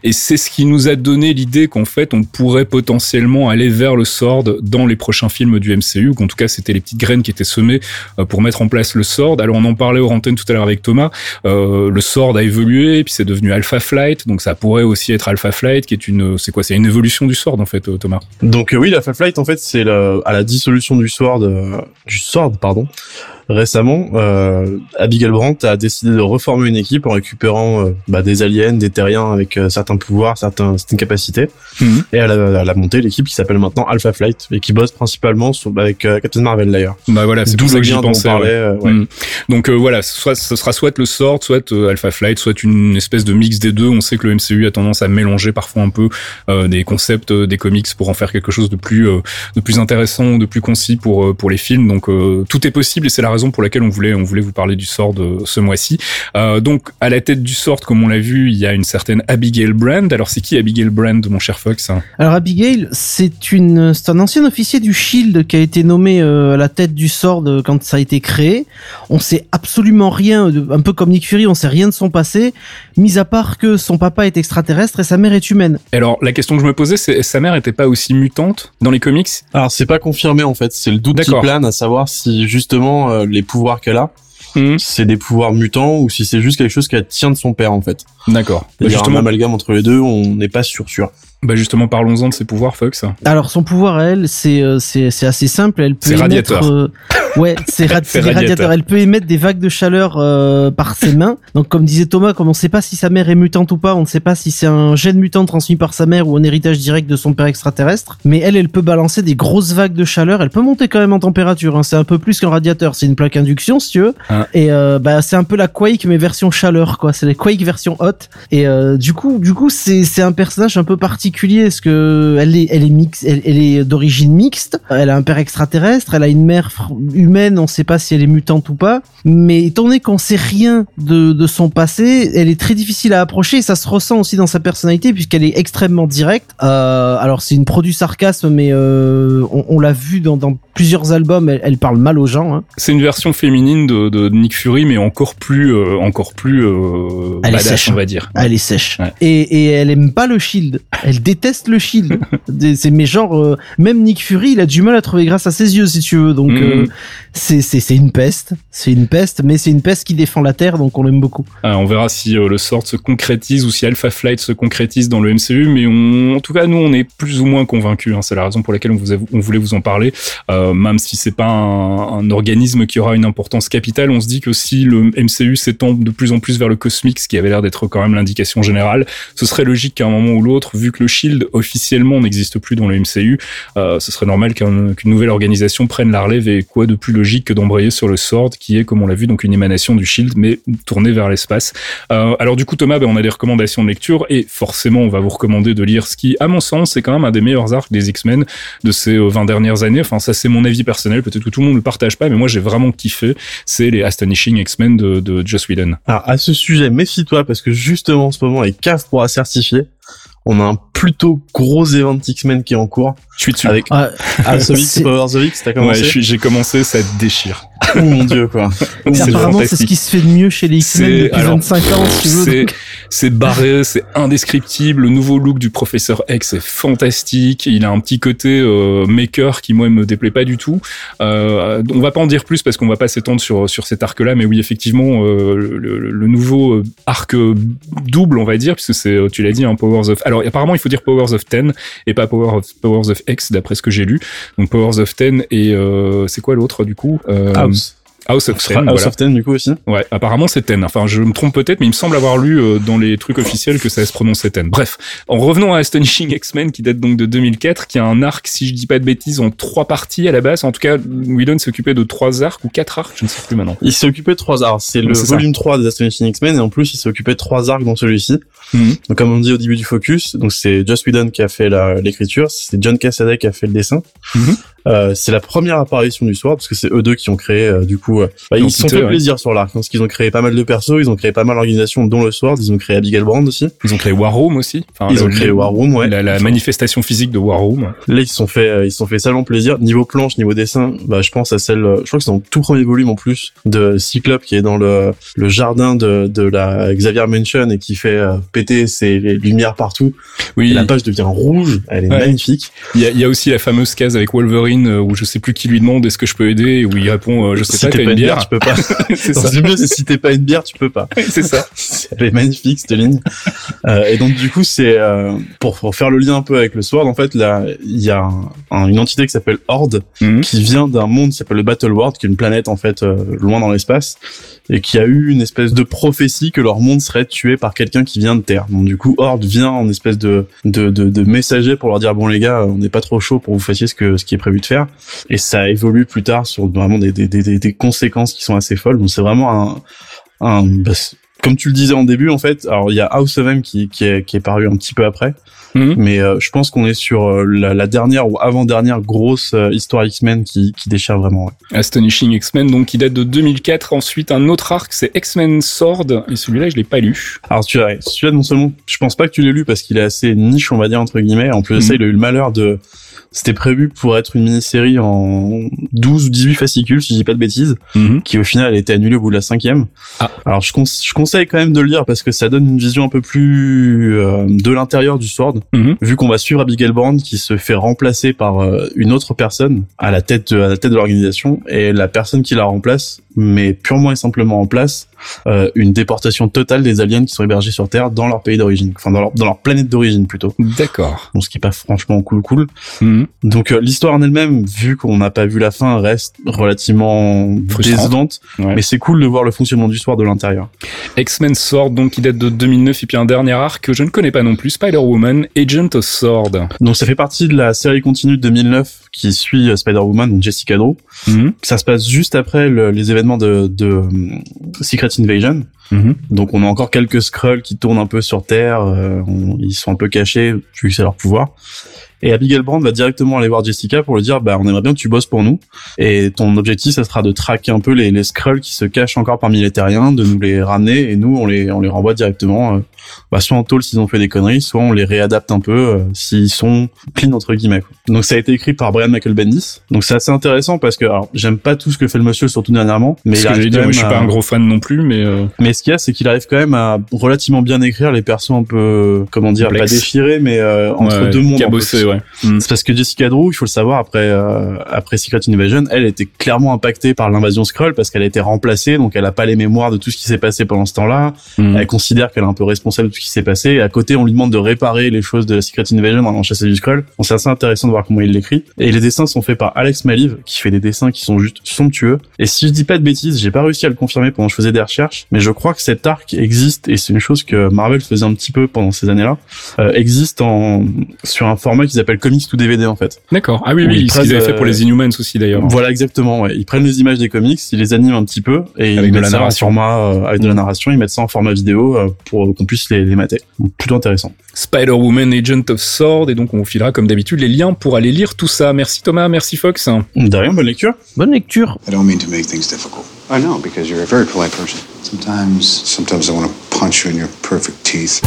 Et c'est ce qui nous a donné l'idée qu'en fait, on pourrait potentiellement aller vers le Sword dans les prochains films du MCU, qu'en tout cas, c'était les petites graines qui étaient semées euh, pour mettre en place le Sword. Alors, on en parlait au antenne tout à l'heure avec Thomas. Euh, le Sword a évolué, puis c'est devenu Alpha Flight, donc ça pourrait aussi être Alpha Flight, qui est une, c'est quoi, c'est une évolution du Sword en fait, euh, Thomas. Donc oui, la Flight en fait c'est à la dissolution du Sword, du Sword pardon. Récemment, euh, Abigail Brandt a décidé de reformer une équipe en récupérant euh, bah, des aliens, des terriens avec euh, certains pouvoirs, certains, certaines capacités, Mhm. et elle a, elle a monté l'équipe qui s'appelle maintenant Alpha Flight et qui bosse principalement sur, avec Captain Marvel d'ailleurs. Bah voilà, c'est D'où pour ça que j'y pensais. parlait, ouais. ouais. Mm. Donc voilà, soit ce sera soit le Sword, soit Alpha Flight, soit une espèce de mix des deux. On sait que le MCU a tendance à mélanger parfois un peu des concepts des comics pour en faire quelque chose de plus de plus intéressant, de plus concis pour pour les films. Donc tout est possible et c'est la raison pour laquelle on voulait on voulait vous parler du Sword euh, ce mois-ci. Euh, donc à la tête du Sword, comme on l'a vu, il y a une certaine Abigail Brand. Alors c'est qui Abigail Brand, mon cher Fox? Alors Abigail, c'est une, c'est un ancien officier du Shield qui a été nommé euh, à la tête du Sword euh, quand ça a été créé. On sait absolument rien, de- un peu comme Nick Fury, on sait rien de son passé, mis à part que son papa est extraterrestre et sa mère est humaine. Alors la question que je me posais, c'est sa mère était pas aussi mutante dans les comics? Alors c'est pas confirmé en fait, c'est le doute qui plane à savoir si justement euh, les pouvoirs qu'elle a, Mhm. c'est des pouvoirs mutants ou si c'est juste quelque chose qu'elle tient de son père en fait. D'accord. Il Bah, y a un justement, amalgame entre les deux, on n'est pas sûr sûr. bah justement, parlons-en de ses pouvoirs, Fox. Alors son pouvoir à elle, c'est euh, c'est assez simple. Elle peut C'est émettre. radiateur. euh, ouais, c'est rad- radiateur. Elle peut émettre des vagues de chaleur euh, par ses mains. Donc comme disait Thomas, comme on sait pas si sa mère est mutante ou pas, on ne sait pas si c'est un gène mutant transmis par sa mère ou un héritage direct de son père extraterrestre. Mais elle, elle peut balancer des grosses vagues de chaleur. Elle peut monter quand même en température. hein. C'est un peu plus qu'un radiateur. C'est une plaque induction si tu veux. Ah. Et euh, bah c'est un peu la Quake mais version chaleur quoi. C'est la Quake version hot. Et euh, du coup, du coup, c'est c'est un personnage un peu particulier parce que elle est elle est mix, elle, elle est d'origine mixte? Elle a un père extraterrestre, elle a une mère humaine. On sait pas si elle est mutante ou pas. Mais étant donné qu'on sait rien de de son passé, elle est très difficile à approcher. Et ça se ressent aussi dans sa personnalité puisqu'elle est extrêmement directe. Euh, alors c'est une produit sarcasme, mais euh, on, on l'a vu dans dans plusieurs albums. Elle, elle parle mal aux gens. Hein. C'est une version féminine de, de Nick Fury, mais encore plus, euh, encore plus Elle est sèche. on va dire. Elle est sèche. Ouais. Et, et elle aime pas le shield. Elle déteste le shield. C'est mais genre même Nick Fury, il a du mal à trouver grâce à ses yeux si tu veux. Donc Mhm. C'est une peste, c'est une peste, mais c'est une peste qui défend la terre, donc on l'aime beaucoup. Ah, on verra si euh, le sort se concrétise ou si Alpha Flight se concrétise dans le MCU, mais on, en tout cas, nous, on est plus ou moins convaincus. Hein, c'est la raison pour laquelle on, voulait vous en parler, euh, même si c'est pas un, organisme qui aura une importance capitale. On se dit que si le MCU s'étend de plus en plus vers le cosmique, ce qui avait l'air d'être quand même l'indication générale, ce serait logique qu'à un moment ou l'autre, vu que le Shield officiellement n'existe plus dans le MCU, euh, ce serait normal qu'un- qu'une nouvelle organisation prenne la relève et quoi de plus logique que d'embrayer sur le Sword, qui est, comme on l'a vu, donc une émanation du Shield, mais tournée vers l'espace. Euh, alors du coup, Thomas, ben, on a des recommandations de lecture et forcément, on va vous recommander de lire ce qui, à mon sens, c'est quand même un des meilleurs arcs des X-Men de ces euh, 20 dernières années. Enfin, ça, c'est mon avis personnel. Peut-être que tout le monde ne le partage pas, mais moi, j'ai vraiment kiffé. C'est les Astonishing X-Men de, de Joss Whedon. Alors à ce sujet, méfie-toi parce que justement en ce moment, les CAF pourra certifier. On a un plutôt gros event X-Men qui est en cours Je suis dessus. avec Ah, X, c'est- Powers of X, t'as Ouais, commencé suis- j'ai commencé, ça déchire. Oh mon dieu quoi. C'est apparemment, c'est ce qui se fait de mieux chez les X-Men depuis alors, 25 ans, si tu veux. C'est, barré, c'est indescriptible. Le nouveau look du professeur X est fantastique. Il a un petit côté euh, maker qui moi me déplaît pas du tout. Euh, on va pas en dire plus parce qu'on va pas s'étendre sur sur cet arc-là, mais oui effectivement euh, le, le- le nouveau euh, arc double, on va dire, puisque c'est euh, tu l'as dit un Powers of. Alors apparemment il faut dire Powers of 10 et pas Power of, Powers of X d'après ce que j'ai lu. Donc Powers of 10 et euh, c'est quoi l'autre du coup Euh, House. House of 10. House voilà. of Ten du coup aussi. Ouais, apparemment c'est Ten. Enfin, je me trompe peut-être, mais il me semble avoir lu euh, dans les trucs officiels que ça se prononçait Ten. Bref, en revenant à Astonishing X-Men, qui date donc de 2004, qui a un arc, si je dis pas de bêtises, en trois parties à la base. En tout cas, Whedon s'occupait de trois arcs ou quatre arcs, je ne sais plus maintenant. Il s'est occupé de trois arcs. C'est le c'est ça. volume 3 des Astonishing X-Men et en plus il s'est occupé de trois arcs dans celui-ci. Mhm. Donc comme on dit au début du focus, donc c'est Joss Whedon qui a fait l'écriture, c'est John Cassaday qui a fait le dessin. Mhm. Euh, c'est la première apparition du Sword parce que c'est eux deux qui ont créé euh, du coup. euh, bah, ils se sont fait ouais. plaisir sur l'arc parce qu'ils ont créé pas mal de persos, ils ont créé pas mal d'organisations dont le Sword, ils ont créé Abigail Brand aussi. Ils ont créé War Room aussi. Enfin, Ils ont créé War Room, ouais. La, manifestation physique de War Room. Là, ils se sont fait, euh, ils se sont fait salement plaisir. Niveau planche, niveau dessin, bah, je pense à celle, je crois que c'est dans le tout premier volume en plus de Cyclope qui est dans le, le jardin de, de la Xavier Mansion et qui fait péter ses lumières partout. Oui. Et la page devient rouge. Elle est Ouais. magnifique. Il y a, il y a aussi la fameuse case avec Wolverine euh, où je sais plus qui lui demande est-ce que je peux aider et où il répond euh, je sais si pas, t'as une bière. tu peux pas. c'est ça. le mieux, c'est si t'es pas une bière, tu peux pas. c'est ça. Elle est magnifique cette ligne. Euh, et donc du coup, c'est euh, pour, pour faire le lien un peu avec le Sword. En fait, là, il y a un- un- une entité qui s'appelle Horde, Mhm. qui vient d'un monde qui s'appelle le Battle World, qui est une planète en fait euh, loin dans l'espace, et qui a eu une espèce de prophétie que leur monde serait tué par quelqu'un qui vient de Terre. Donc du coup, Horde vient en espèce de de, de, messager pour leur dire bon les gars, on n'est pas trop chaud pour vous fassiez ce que ce qui est prévu de faire. Et ça évolue plus tard sur vraiment des des, des, conséquences qui sont assez folles. Donc c'est vraiment un un bah, comme tu le disais en début en fait alors il y a House of M qui qui est qui est paru un petit peu après Mhm. mais euh, je pense qu'on est sur euh, la, la dernière ou avant dernière grosse euh, histoire X-Men qui qui déchire vraiment ouais. Astonishing X-Men, donc qui date de 2004. Ensuite, un autre arc, c'est X-Men Sword. Et celui-là, je l'ai pas lu. alors tu as celui-là non seulement je pense pas que tu l'aies lu parce qu'il est assez niche on va dire entre guillemets en plus de ça Mhm. il a eu le malheur de c'était prévu pour être une mini-série en 12 ou 18 fascicules si je dis pas de bêtises qui au final a été annulé au bout de la cinquième. Ah. Alors je, conse- je conseille quand même de le lire parce que ça donne une vision un peu plus euh, de l'intérieur du Sword, Mhm. vu qu'on va suivre Abigail Brand qui se fait remplacer par euh, une autre personne à la tête de, à la tête de l'organisation et la personne qui la remplace met purement et simplement en place euh, une déportation totale des aliens qui sont hébergés sur Terre dans leur pays d'origine, enfin dans leur, dans leur planète d'origine plutôt. D'accord. Bon, ce qui est pas franchement cool cool. Mhm. Donc euh, l'histoire en elle-même, vu qu'on n'a pas vu la fin, reste relativement Frustrante. décevante. Ouais. Mais c'est cool de voir le fonctionnement du soir de l'intérieur. X-Men Sword, donc qui date de 2009. Et puis un dernier arc que je ne connais pas non plus, Spider-Woman, Agent of Sword. Donc ça fait partie de la série continue de 2009 qui suit euh, Spider-Woman, Jessica Drew. Mhm. Ça se passe juste après le- les événements de, de euh, Secret Invasion. Mhm. Donc on a encore quelques Skrulls qui tournent un peu sur Terre. euh, on- ils sont un peu cachés vu que c'est leur pouvoir. Et Abigail Brand va directement aller voir Jessica pour lui dire bah on aimerait bien que tu bosses pour nous et ton objectif ça sera de traquer un peu les, les Skrulls qui se cachent encore parmi les terriens, de nous les ramener et nous on les on les renvoie directement euh, bah, soit en tôle s'ils ont fait des conneries, soit on les réadapte un peu euh, s'ils sont clean entre guillemets. quoi. Donc ça a été écrit par Brian Michael Bendis. Donc c'est assez intéressant parce que alors j'aime pas tout ce que fait le monsieur surtout dernièrement, mais Ce il que quand moi, je suis pas un gros fan non plus, mais euh, mais ce qu'il y a, c'est qu'il arrive quand même à relativement bien écrire les persos un peu, comment dire, Complexe. pas déchirés, mais euh, entre ouais, deux mondes. cabossé, ouais. Mhm. C'est parce que Jessica Drew, il faut le savoir, après euh, après Secret Invasion, elle était clairement impactée par l'invasion Skrull parce qu'elle a été remplacée, donc elle a pas les mémoires de tout ce qui s'est passé pendant ce temps-là. Mhm. Elle considère qu'elle est un peu responsable de tout ce qui s'est passé. Et à côté, on lui demande de réparer les choses de la Secret Invasion en chasser du. Donc c'est assez intéressant de voir comment il l'écrit. Et les dessins sont faits par Alex Maliv, qui fait des dessins qui sont juste somptueux. Et si je dis pas de bêtises, j'ai pas réussi à le confirmer pendant que je faisais des recherches, mais je crois que cet arc existe, et c'est une chose que Marvel faisait un petit peu pendant ces années-là, euh, existe en sur un format qu'ils appellent Comics to DVD en fait. D'accord. Ah oui, oui, ils ce qu'ils avaient fait pour euh, les Inhumans aussi d'ailleurs. Voilà exactement. Ouais. Ils prennent les images des comics, ils les animent un petit peu et Avec ils de la ça en narration. format euh, avec de la narration. Ils mettent ça en format vidéo euh, pour qu'on puisse les, les mater. Donc, plutôt intéressant. Spider-Woman, Agent of Sword, et donc on vous filera comme d'habitude les liens pour aller lire tout ça. Merci Thomas, merci Fox. De rien, bonne lecture. Bonne lecture. I don't mean to make things difficult. I know, because you're a very polite person. Sometimes, sometimes I want to punch you in your perfect teeth.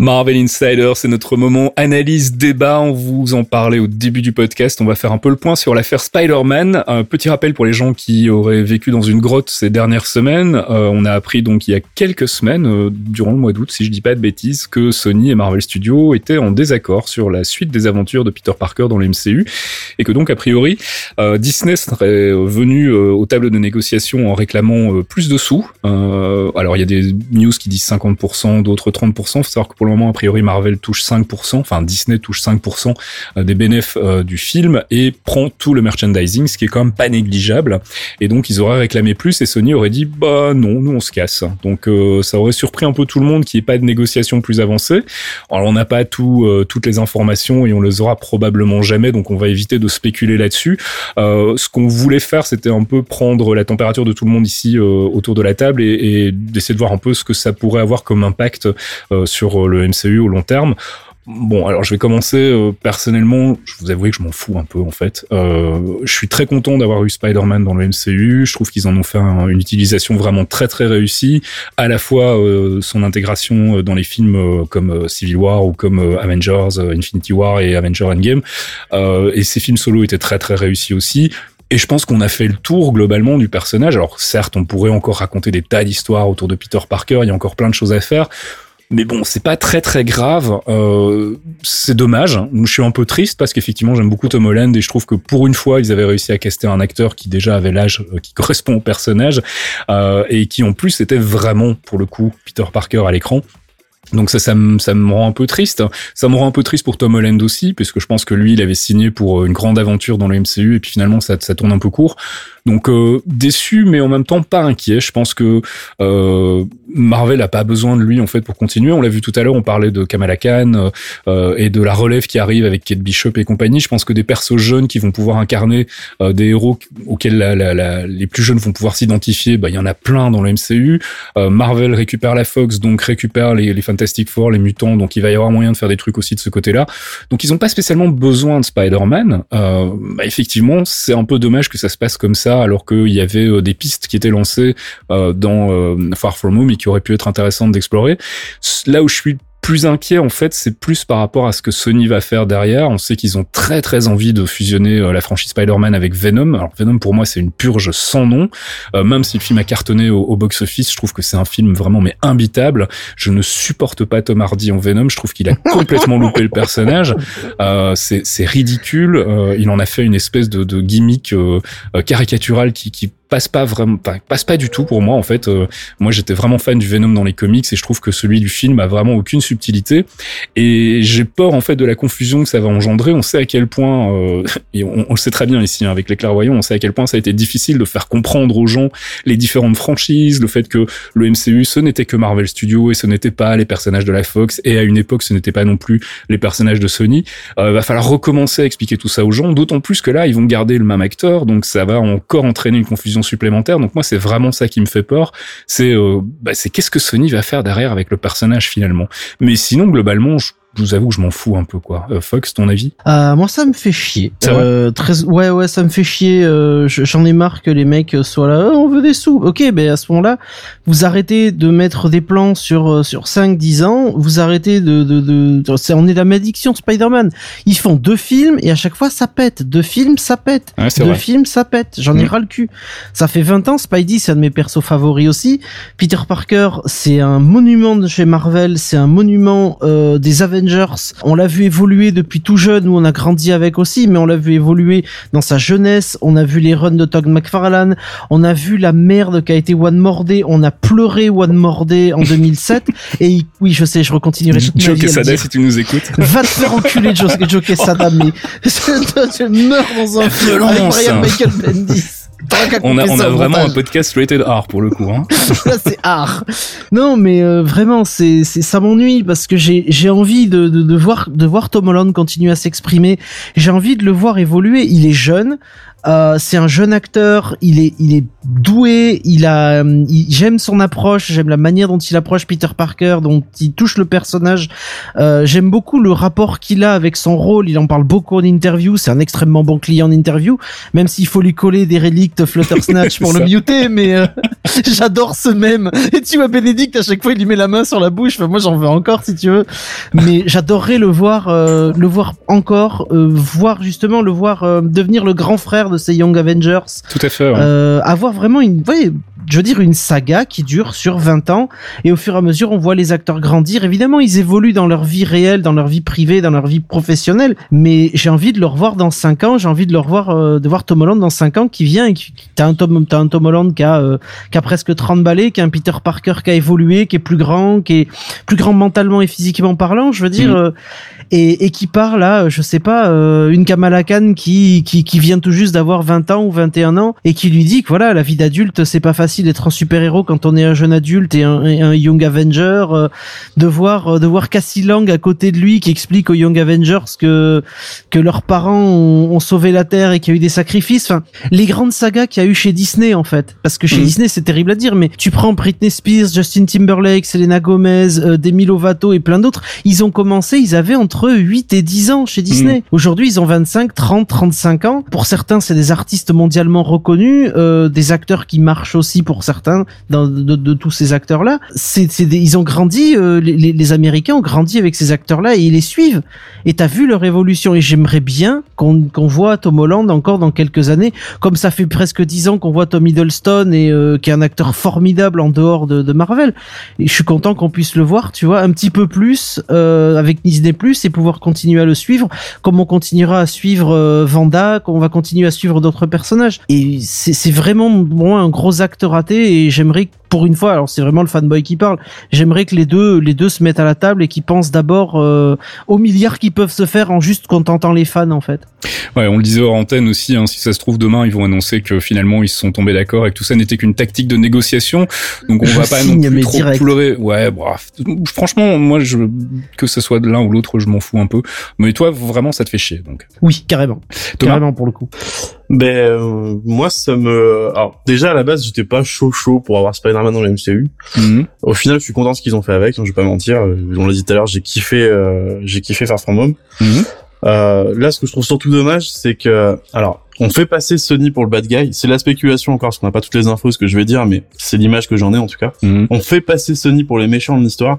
Marvel Insider, c'est notre moment analyse débat. On vous en parlait au début du podcast. On va faire un peu le point sur l'affaire Spider-Man. Un petit rappel pour les gens qui auraient vécu dans une grotte ces dernières semaines. Euh, on a appris donc il y a quelques semaines, euh, durant le mois d'août, si je dis pas de bêtises, que Sony et Marvel Studios étaient en désaccord sur la suite des aventures de Peter Parker dans le MCU et que donc a priori euh, Disney serait venu aux tables de négociation en réclamant plus de sous. Alors il y a des news qui disent 50%, d'autres 30%. Faut savoir que le moment, a priori, Marvel touche 5%, enfin Disney touche 5% euh, des bénéfices euh, du film et prend tout le merchandising, ce qui est quand même pas négligeable. Et donc ils auraient réclamé plus et Sony aurait dit bah non, nous on se casse. Donc euh, ça aurait surpris un peu tout le monde qu'il n'y ait pas de négociation plus avancée. Alors on n'a pas tout, toutes les informations et on les aura probablement jamais, donc on va éviter de spéculer là-dessus. ce qu'on voulait faire, c'était un peu prendre la température de tout le monde ici autour de la table et, et d'essayer de voir un peu ce que ça pourrait avoir comme impact sur le MCU au long terme. Bon, alors je vais commencer euh, personnellement. Je vous avoue que je m'en fous un peu en fait. Euh, je suis très content d'avoir eu Spider-Man dans le MCU. Je trouve qu'ils en ont fait une utilisation vraiment très très réussie. À la fois euh, son intégration dans les films comme Civil War ou comme Avengers, Infinity War et Avengers Endgame. et ces films solo étaient très très réussis aussi. Et je pense qu'on a fait le tour globalement du personnage. Alors certes, on pourrait encore raconter des tas d'histoires autour de Peter Parker. Il y a encore plein de choses à faire. Mais bon, c'est pas très très grave. Euh, c'est dommage. Je suis un peu triste parce qu'effectivement, j'aime beaucoup Tom Holland et je trouve que pour une fois, ils avaient réussi à caster un acteur qui déjà avait l'âge euh, qui correspond au personnage euh, et qui en plus était vraiment pour le coup Peter Parker à l'écran. Donc ça, ça me, ça me rend un peu triste. Ça me rend un peu triste pour Tom Holland aussi, puisque je pense que lui, il avait signé pour une grande aventure dans le MCU, et puis finalement, ça, ça tourne un peu court. Donc euh, déçu, mais en même temps pas inquiet. Je pense que euh, Marvel a pas besoin de lui en fait pour continuer. On l'a vu tout à l'heure, on parlait de Kamala Khan euh, et de la relève qui arrive avec Kate Bishop et compagnie. Je pense que des persos jeunes qui vont pouvoir incarner des héros auxquels les plus jeunes vont pouvoir s'identifier, bah il y en a plein dans le MCU. Marvel récupère la Fox, donc récupère les, les Fantastic Four, les mutants, donc il va y avoir moyen de faire des trucs aussi de ce côté-là. Donc ils ont pas spécialement besoin de Spider-Man. bah, effectivement, c'est un peu dommage que ça se passe comme ça alors qu'il y avait euh, des pistes qui étaient lancées euh, dans euh, Far From Home et qui auraient pu être intéressantes d'explorer. Là où je suis plus inquiet en fait, c'est plus par rapport à ce que Sony va faire derrière. On sait qu'ils ont très très envie de fusionner la franchise Spider-Man avec Venom. Alors Venom pour moi c'est une purge sans nom. même si le film a cartonné au, box-office, je trouve que c'est un film vraiment mais imbitable. Je ne supporte pas Tom Hardy en Venom. Je trouve qu'il a complètement loupé le personnage. Euh, c'est ridicule. il en a fait une espèce de, de gimmick caricatural qui, qui passe pas vraiment, passe pas du tout pour moi en fait. Euh, moi j'étais vraiment fan du Venom dans les comics et je trouve que celui du film a vraiment aucune subtilité et j'ai peur en fait de la confusion que ça va engendrer. On sait à quel point euh, et on, le sait très bien ici hein, avec les clairvoyants, on sait à quel point ça a été difficile de faire comprendre aux gens les différentes franchises, le fait que le MCU ce n'était que Marvel Studios et ce n'était pas les personnages de la Fox et à une époque ce n'était pas non plus les personnages de Sony. Euh, va falloir recommencer à expliquer tout ça aux gens, d'autant plus que là ils vont garder le même acteur donc ça va encore entraîner une confusion supplémentaire. Donc moi, c'est vraiment ça qui me fait peur. C'est euh, bah, c'est qu'est-ce que Sony va faire derrière avec le personnage finalement? Mais sinon, globalement, je je vous avoue que je m'en fous un peu quoi. Euh, Fox, ton avis? Euh, Moi, ça me fait chier. Euh, très, ouais, ouais, ça me fait chier. J'en ai marre que les mecs soient là. Oh, on veut des sous. Ok, ben à ce moment-là, vous arrêtez de mettre des plans sur sur 5-10 ans. Vous arrêtez de de, de, de on est la malédiction Spider-Man. Ils font deux films et à chaque fois ça pète. Deux films, ça pète. Ouais, deux vrai. films, ça pète. J'en ai mm. ras le cul. Ça fait 20 ans. Spidey, c'est un de mes persos favoris aussi. Peter Parker, c'est un monument de chez Marvel. C'est un monument des Avengers on l'a vu évoluer depuis tout jeune, où on a grandi avec aussi, mais on l'a vu évoluer dans sa jeunesse. On a vu les runs de Todd McFarlane. On a vu la merde qu'a été One More Day. On a pleuré One More Day en 2007. Et oui, je sais, je recontinuerai toute Joe Quesada, si tu nous écoutes. Va te faire enculer, Joe, Joe Quesada, mais je meurs dans un film avec. Brian Michael Bendis. On a, on vraiment montage. un podcast rated R pour le coup. Hein. Là, c'est art. Non, mais euh, vraiment, c'est, c'est, ça m'ennuie parce que j'ai, j'ai envie de, de, de voir, de voir Tom Holland continuer à s'exprimer. J'ai envie de le voir évoluer. Il est jeune. Euh, c'est un jeune acteur, il est, il est doué, il a, euh, il- j'aime son approche, j'aime la manière dont il approche Peter Parker, dont il touche le personnage. Euh, j'aime beaucoup le rapport qu'il a avec son rôle. Il en parle beaucoup en interview. C'est un extrêmement bon client en interview, même s'il faut lui coller des reliques de Flutter Snatch pour le muter. Mais euh, j'adore ce même. Et tu vois Bénédicte à chaque fois il lui met la main sur la bouche. Enfin, moi j'en veux encore si tu veux. Mais j'adorerais le voir, euh, le voir encore, euh, voir justement le voir devenir le grand frère de ces Young Avengers. Tout à fait. ouais. Avoir vraiment une, ouais, je veux dire, une saga qui dure sur 20 ans et au fur et à mesure, on voit les acteurs grandir. Évidemment, ils évoluent dans leur vie réelle, dans leur vie privée, dans leur vie professionnelle, mais j'ai envie de le revoir dans 5 ans, j'ai envie de le revoir, euh, de voir Tom Holland dans 5 ans qui vient et qui, t'as un Tom, t'as un Tom Holland qui a, euh, qui a presque 30 balais, qui a un Peter Parker qui a évolué, qui est plus grand, qui est plus grand mentalement et physiquement parlant, je veux dire, Mhm. euh, et, et qui part là, je sais pas, euh, une Kamala Khan qui, qui, qui vient tout juste d'avoir 20 ans ou 21 ans et qui lui dit que voilà, la vie d'adulte, c'est pas facile d'être un super-héros quand on est un jeune adulte et un, et un Young Avenger, euh, de voir, euh, de voir Cassie Lang à côté de lui qui explique aux Young Avengers que, que leurs parents ont, ont sauvé la Terre et qu'il y a eu des sacrifices. Enfin, les grandes sagas qu'il y a eu chez Disney, en fait. Parce que chez Mhm. Disney, c'est terrible à dire, mais tu prends Britney Spears, Justin Timberlake, Selena Gomez, euh, Demi Lovato et plein d'autres. Ils ont commencé, ils avaient entre 8 et 10 ans chez Disney. Aujourd'hui, ils ont 25, 30, 35 ans. Pour certains, c'est des artistes mondialement reconnus, euh, des acteurs qui marchent aussi pour certains dans, de, de tous ces acteurs-là. C'est, ils ont grandi, euh, les, les- les Américains ont grandi avec ces acteurs-là et ils les suivent. Et t'as vu leur évolution. Et j'aimerais bien qu'on, qu'on voit Tom Holland encore dans quelques années, comme ça fait presque 10 ans qu'on voit Tom Hiddleston et euh, qui est un acteur formidable en dehors de, de Marvel. Et je suis content qu'on puisse le voir, tu vois, un petit peu plus euh, avec Disney Plus pouvoir continuer à le suivre, comme on continuera à suivre euh, Vanda, qu'on va continuer à suivre d'autres personnages. Et c'est vraiment moi un gros acte raté et j'aimerais pour une fois, alors c'est vraiment le fanboy qui parle, j'aimerais que les deux les deux se mettent à la table et qu'ils pensent d'abord euh, aux milliards qui peuvent se faire en juste contentant les fans en fait. Ouais, on le disait hors antenne aussi, hein, si ça se trouve demain, ils vont annoncer que finalement ils se sont tombés d'accord et que tout ça n'était qu'une tactique de négociation. Donc on Je va pas non plus trop direct. pleurer. Ouais, bref. Franchement, moi, je, que ce soit de l'un ou l'autre, je m'en fous un peu. Mais toi, vraiment, ça te fait chier. Donc, Oui, carrément. Thomas Carrément pour le coup. Ben euh, moi ça me alors déjà à la base j'étais pas chaud chaud pour avoir Spider-Man dans le MCU. Mhm. Au final je suis content de ce qu'ils ont fait avec, hein, je vais pas mentir. Euh, On l'a dit tout à l'heure, j'ai kiffé euh, j'ai kiffé Far From Home. Mhm. Euh, là ce que je trouve surtout dommage c'est que alors on fait passer Sony pour le bad guy. C'est la spéculation encore parce qu'on n'a pas toutes les infos ce que je vais dire mais c'est l'image que j'en ai en tout cas. Mhm. On fait passer Sony pour les méchants de l'histoire.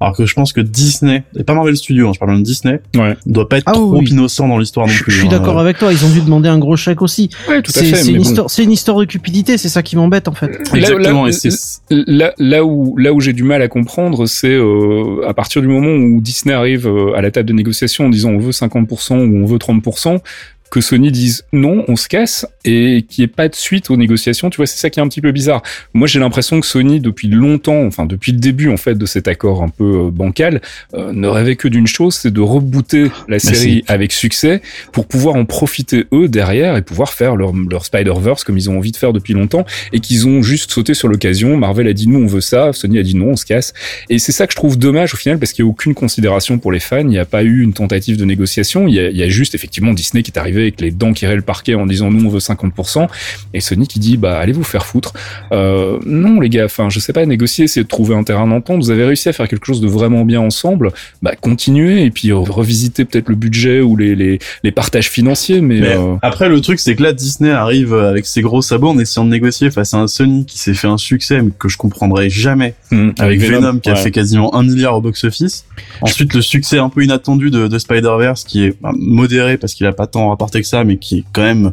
Alors que je pense que Disney, et pas Marvel Studios, hein, je parle bien de Disney, Ouais. doit pas être Ah trop oui. innocent dans l'histoire non Je plus. je suis hein. d'accord avec toi, ils ont dû demander un gros chèque aussi. Ouais, C'est une, bon. histoire- c'est une histoire de cupidité, c'est ça qui m'embête en fait. Là- Exactement, là- et c'est Là, là où, là où j'ai du mal à comprendre, c'est euh, à partir du moment où Disney arrive euh, à la table de négociation en disant on veut 50% ou on veut 30%, que Sony dise non, on se casse et qu'il n'y ait pas de suite aux négociations. Tu vois, c'est ça qui est un petit peu bizarre. Moi, j'ai l'impression que Sony, depuis longtemps, enfin depuis le début en fait de cet accord un peu euh, bancal, euh, ne rêvait que d'une chose, c'est de rebooter la série avec succès pour pouvoir en profiter eux derrière et pouvoir faire leur, leur Spider-Verse comme ils ont envie de faire depuis longtemps et qu'ils ont juste sauté sur l'occasion. Marvel a dit nous on veut ça, Sony a dit non on se casse. Et c'est ça que je trouve dommage au final parce qu'il n'y a aucune considération pour les fans, il n'y a pas eu une tentative de négociation, il y a, il y a juste effectivement Disney qui est arrivé avec les dents qui raient le parquet en disant nous on veut 50% et Sony qui dit bah allez vous faire foutre. Euh, non les gars, enfin je sais pas négocier, c'est de trouver un terrain d'entente. Vous avez réussi à faire quelque chose de vraiment bien ensemble, bah continuez et puis revisiter peut-être le budget ou les, les, les partages financiers, mais, Mais euh, après, le truc, c'est que là, Disney arrive avec ses gros sabots en essayant de négocier face à un Sony qui s'est fait un succès, mais que je comprendrai jamais. hmm, Avec Venom, qui a fait quasiment un milliard au box-office. Ensuite, le succès un peu inattendu de, de Spider-Verse, qui est bah, modéré parce qu'il a pas tant que ça, mais qui est quand même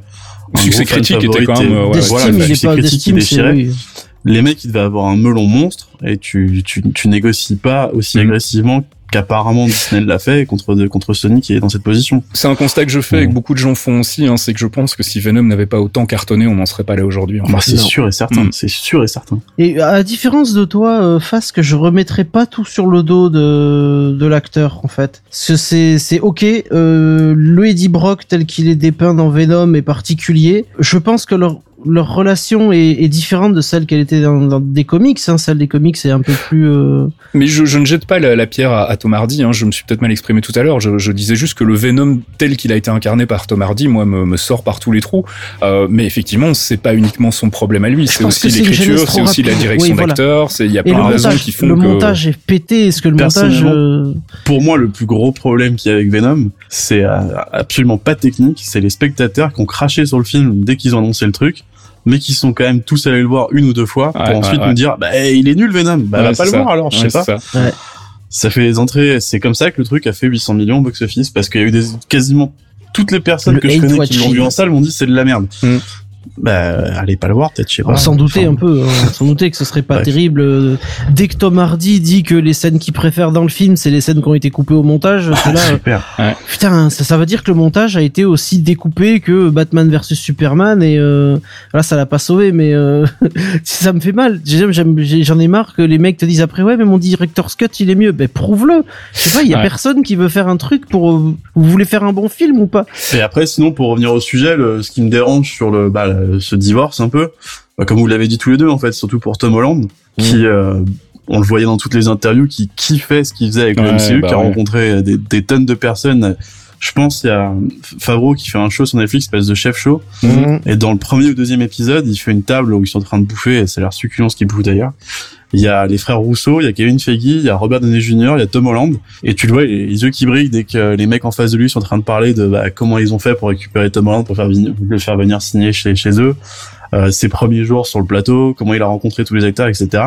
un succès critique était quand même, et- euh, ouais, D'estime, voilà, le il est succès pas critique qui d'estime, c'est déchirait. oui. Les mecs, ils devaient avoir un melon monstre et tu, tu, tu négocies pas aussi Mhm. agressivement qu'apparemment Disney l'a fait contre, contre Sony qui est dans cette position. C'est un constat que je fais et que beaucoup de gens font aussi, hein, c'est que je pense que si Venom n'avait pas autant cartonné, on n'en serait pas là aujourd'hui. en Bah, c'est sûr et certain, Mm. c'est sûr et certain. Et à la différence de toi, euh, Face, que je remettrai pas tout sur le dos de, de l'acteur, en fait. Parce que c'est, c'est ok, euh, le Eddie Brock tel qu'il est dépeint dans Venom est particulier. Je pense que leur, leur relation est, est différente de celle qu'elle était dans, dans des comics. Hein. Celle des comics est un peu plus... euh, Mais je, je ne jette pas la, la pierre à, à Tom Hardy, hein, je me suis peut-être mal exprimé tout à l'heure, je, je disais juste que le Venom tel qu'il a été incarné par Tom Hardy, moi, me, me sort par tous les trous. Euh, mais effectivement, c'est pas uniquement son problème à lui, c'est aussi l'écriture, c'est aussi la direction Oui, voilà. d'acteur, c'est il y a le plein de raisons montage, qui font le que... montage est pété. Est-ce que le montage... Euh, Pour moi, le plus gros problème qu'il y a avec Venom, c'est absolument pas technique, c'est les spectateurs qui ont craché sur le film dès qu'ils ont annoncé le truc, mais qui sont quand même tous allés le voir une ou deux fois pour Ouais, ensuite ouais. nous dire bah il est nul Venom, bah Ouais, va pas le ça. voir alors, je Ouais, sais pas. c'est ça. Ça fait des entrées, c'est comme ça que le truc a fait 800 millions au box-office parce qu'il y a eu des quasiment toutes les personnes Le que je connais qui l'ont vu en salle m'ont dit c'est de la merde. Mm. Bah, allez pas le voir, peut-être, je sais pas. On s'en doutait Enfin, un peu, hein, on s'en doutait que ce serait pas Bref. terrible. Euh, Dès que Tom Hardy dit que les scènes qu'il préfère dans le film, c'est les scènes qui ont été coupées au montage, c'est là, euh, Super. putain, ça, ça veut dire que le montage a été aussi découpé que Batman versus Superman et euh, là, ça l'a pas sauvé, mais euh, ça me fait mal. J'en ai marre que les mecs te disent après, ouais, mais mon director's cut, il est mieux. Ben prouve-le. Je sais pas, il y a Ouais. personne qui veut faire un truc pour. Vous voulez faire un bon film ou pas? Et après, sinon, pour revenir au sujet, le, ce qui me dérange sur le, bah, le- ce divorce un peu, bah, comme vous l'avez dit tous les deux, en fait, surtout pour Tom Holland, qui, euh, on le voyait dans toutes les interviews, qui kiffait ce qu'il faisait avec le Ouais, MCU, bah qui a ouais. rencontré des, des tonnes de personnes. Je pense il y a Favreau qui fait un show sur Netflix, espèce de chef show. Et dans le premier ou deuxième épisode, il fait une table où ils sont en train de bouffer, et ça a l'air succulent ce qu'ils bouffent d'ailleurs. Il y a les frères Rousseau, il y a Kevin Feige, il y a Robert Downey Jr., il y a Tom Holland. Et tu le vois, les, yeux qui brillent dès que les mecs en face de lui sont en train de parler de bah, comment ils ont fait pour récupérer Tom Holland, pour faire le faire venir signer chez, chez eux, euh, ses premiers jours sur le plateau, comment il a rencontré tous les acteurs, etc.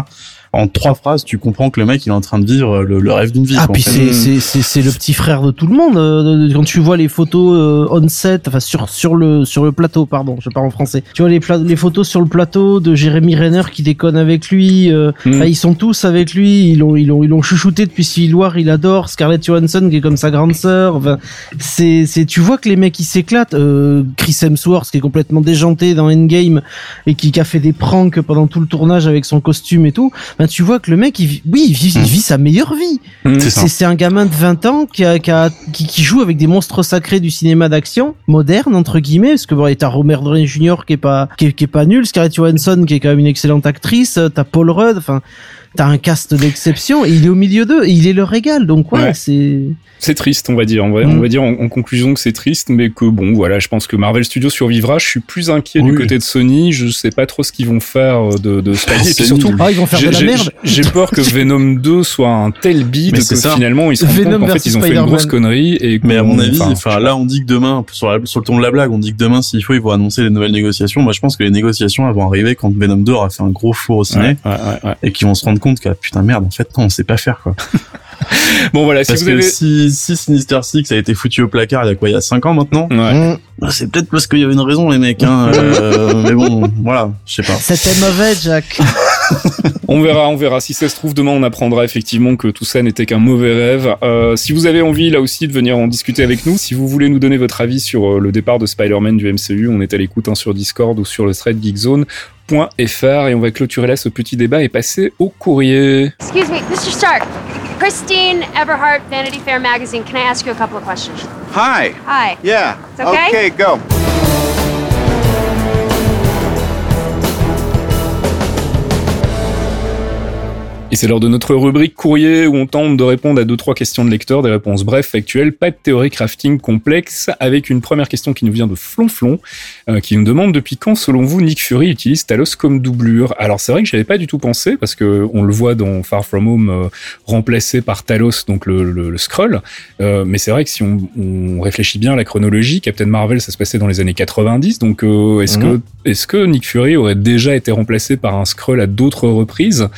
En trois phrases, tu comprends que le mec, il est en train de vivre le, le rêve d'une vie. Ah, quoi, puis c'est, c'est, c'est, c'est le petit frère de tout le monde. euh, Quand tu vois les photos euh, on set, enfin sur, sur, le, sur le plateau, pardon, je parle en français. Tu vois les, pla- les photos sur le plateau de Jérémy Renner qui déconne avec lui. euh, Mm. bah, ils sont tous avec lui. Ils l'ont, ils l'ont, ils l'ont chouchouté depuis Civil War. Il adore Scarlett Johansson qui est comme sa grande sœur. Enfin, c'est, c'est, tu vois que les mecs ils s'éclatent. Euh, Chris Hemsworth qui est complètement déjanté dans Endgame et qui, qui a fait des pranks pendant tout le tournage avec son costume et tout. Ben, tu vois que le mec, il, vit- oui, il vit, il vit sa meilleure vie. Mm. C'est un gamin de 20 ans qui, a, qui, a- qui, qui joue avec des monstres sacrés du cinéma d'action moderne entre guillemets parce que bon, t'as Robert Downey Jr. qui est pas qui est, qui est pas nul, Scarlett Johansson qui est quand même une excellente actrice, euh, t'as Paul Rudd, enfin t'as un cast d'exception et il est au milieu d'eux et il est leur égal donc ouais, Ouais. c'est C'est triste, on va dire. On va, Mm. on va dire en, en conclusion que c'est triste, mais que bon, voilà, je pense que Marvel Studios survivra. Je suis plus inquiet du côté de Sony. Je sais pas trop ce qu'ils vont faire de, de Spidey. Et surtout, ah ils vont faire de la merde. j'ai peur que Venom 2 soit un tel bide Mais que c'est ça. finalement ils se rendent Venom compte qu'en fait versus ils ont fait une grosse connerie. Et Mais à mon avis, enfin, enfin là on dit que demain, sur, la- sur le ton de la blague, on dit que demain s'il faut ils vont annoncer les nouvelles négociations. Moi je pense que les négociations elles vont arriver quand Venom 2 aura fait un gros four au ciné ouais, ouais, ouais, ouais. et qu'ils vont se rendre compte que putain merde en fait non on sait pas faire quoi. Bon voilà, si Parce vous que avez, si, si Sinister Six a été foutu au placard il y a quoi il y a 5 ans maintenant, Ouais. Mm. bah, c'est peut-être parce qu'il y avait une raison les mecs hein. euh, mais bon voilà je sais pas. C'était mauvais Jack. On verra, on verra. Si ça se trouve, demain, on apprendra effectivement que tout ça n'était qu'un mauvais rêve. Euh, si vous avez envie, là aussi, de venir en discuter avec nous, si vous voulez nous donner votre avis sur euh, le départ de Spider-Man du MCU, on est à l'écoute hein, sur Discord ou sur le thread geekzone.fr et on va clôturer là ce petit débat et passer au courrier. Excuse me, Mr. Stark. Christine Everhart, Vanity Fair magazine. Can I ask you a couple of questions? Hi. Hi. Yeah. It's okay? Okay, go. Et c'est l'heure de notre rubrique courrier où on tente de répondre à deux trois questions de lecteurs, des réponses brèves, factuelles, pas de théorie crafting complexe, avec une première question qui nous vient de Flonflon, euh, qui nous demande depuis quand, selon vous, Nick Fury utilise Talos comme doublure? Alors c'est vrai que j'avais pas du tout pensé parce que on le voit dans Far From Home euh, remplacé par Talos, donc le, le, le Skrull. Euh, mais c'est vrai que si on, on réfléchit bien à la chronologie, Captain Marvel ça se passait dans les années 90, donc est-ce Mhm. que est-ce que Nick Fury aurait déjà été remplacé par un Skrull à d'autres reprises?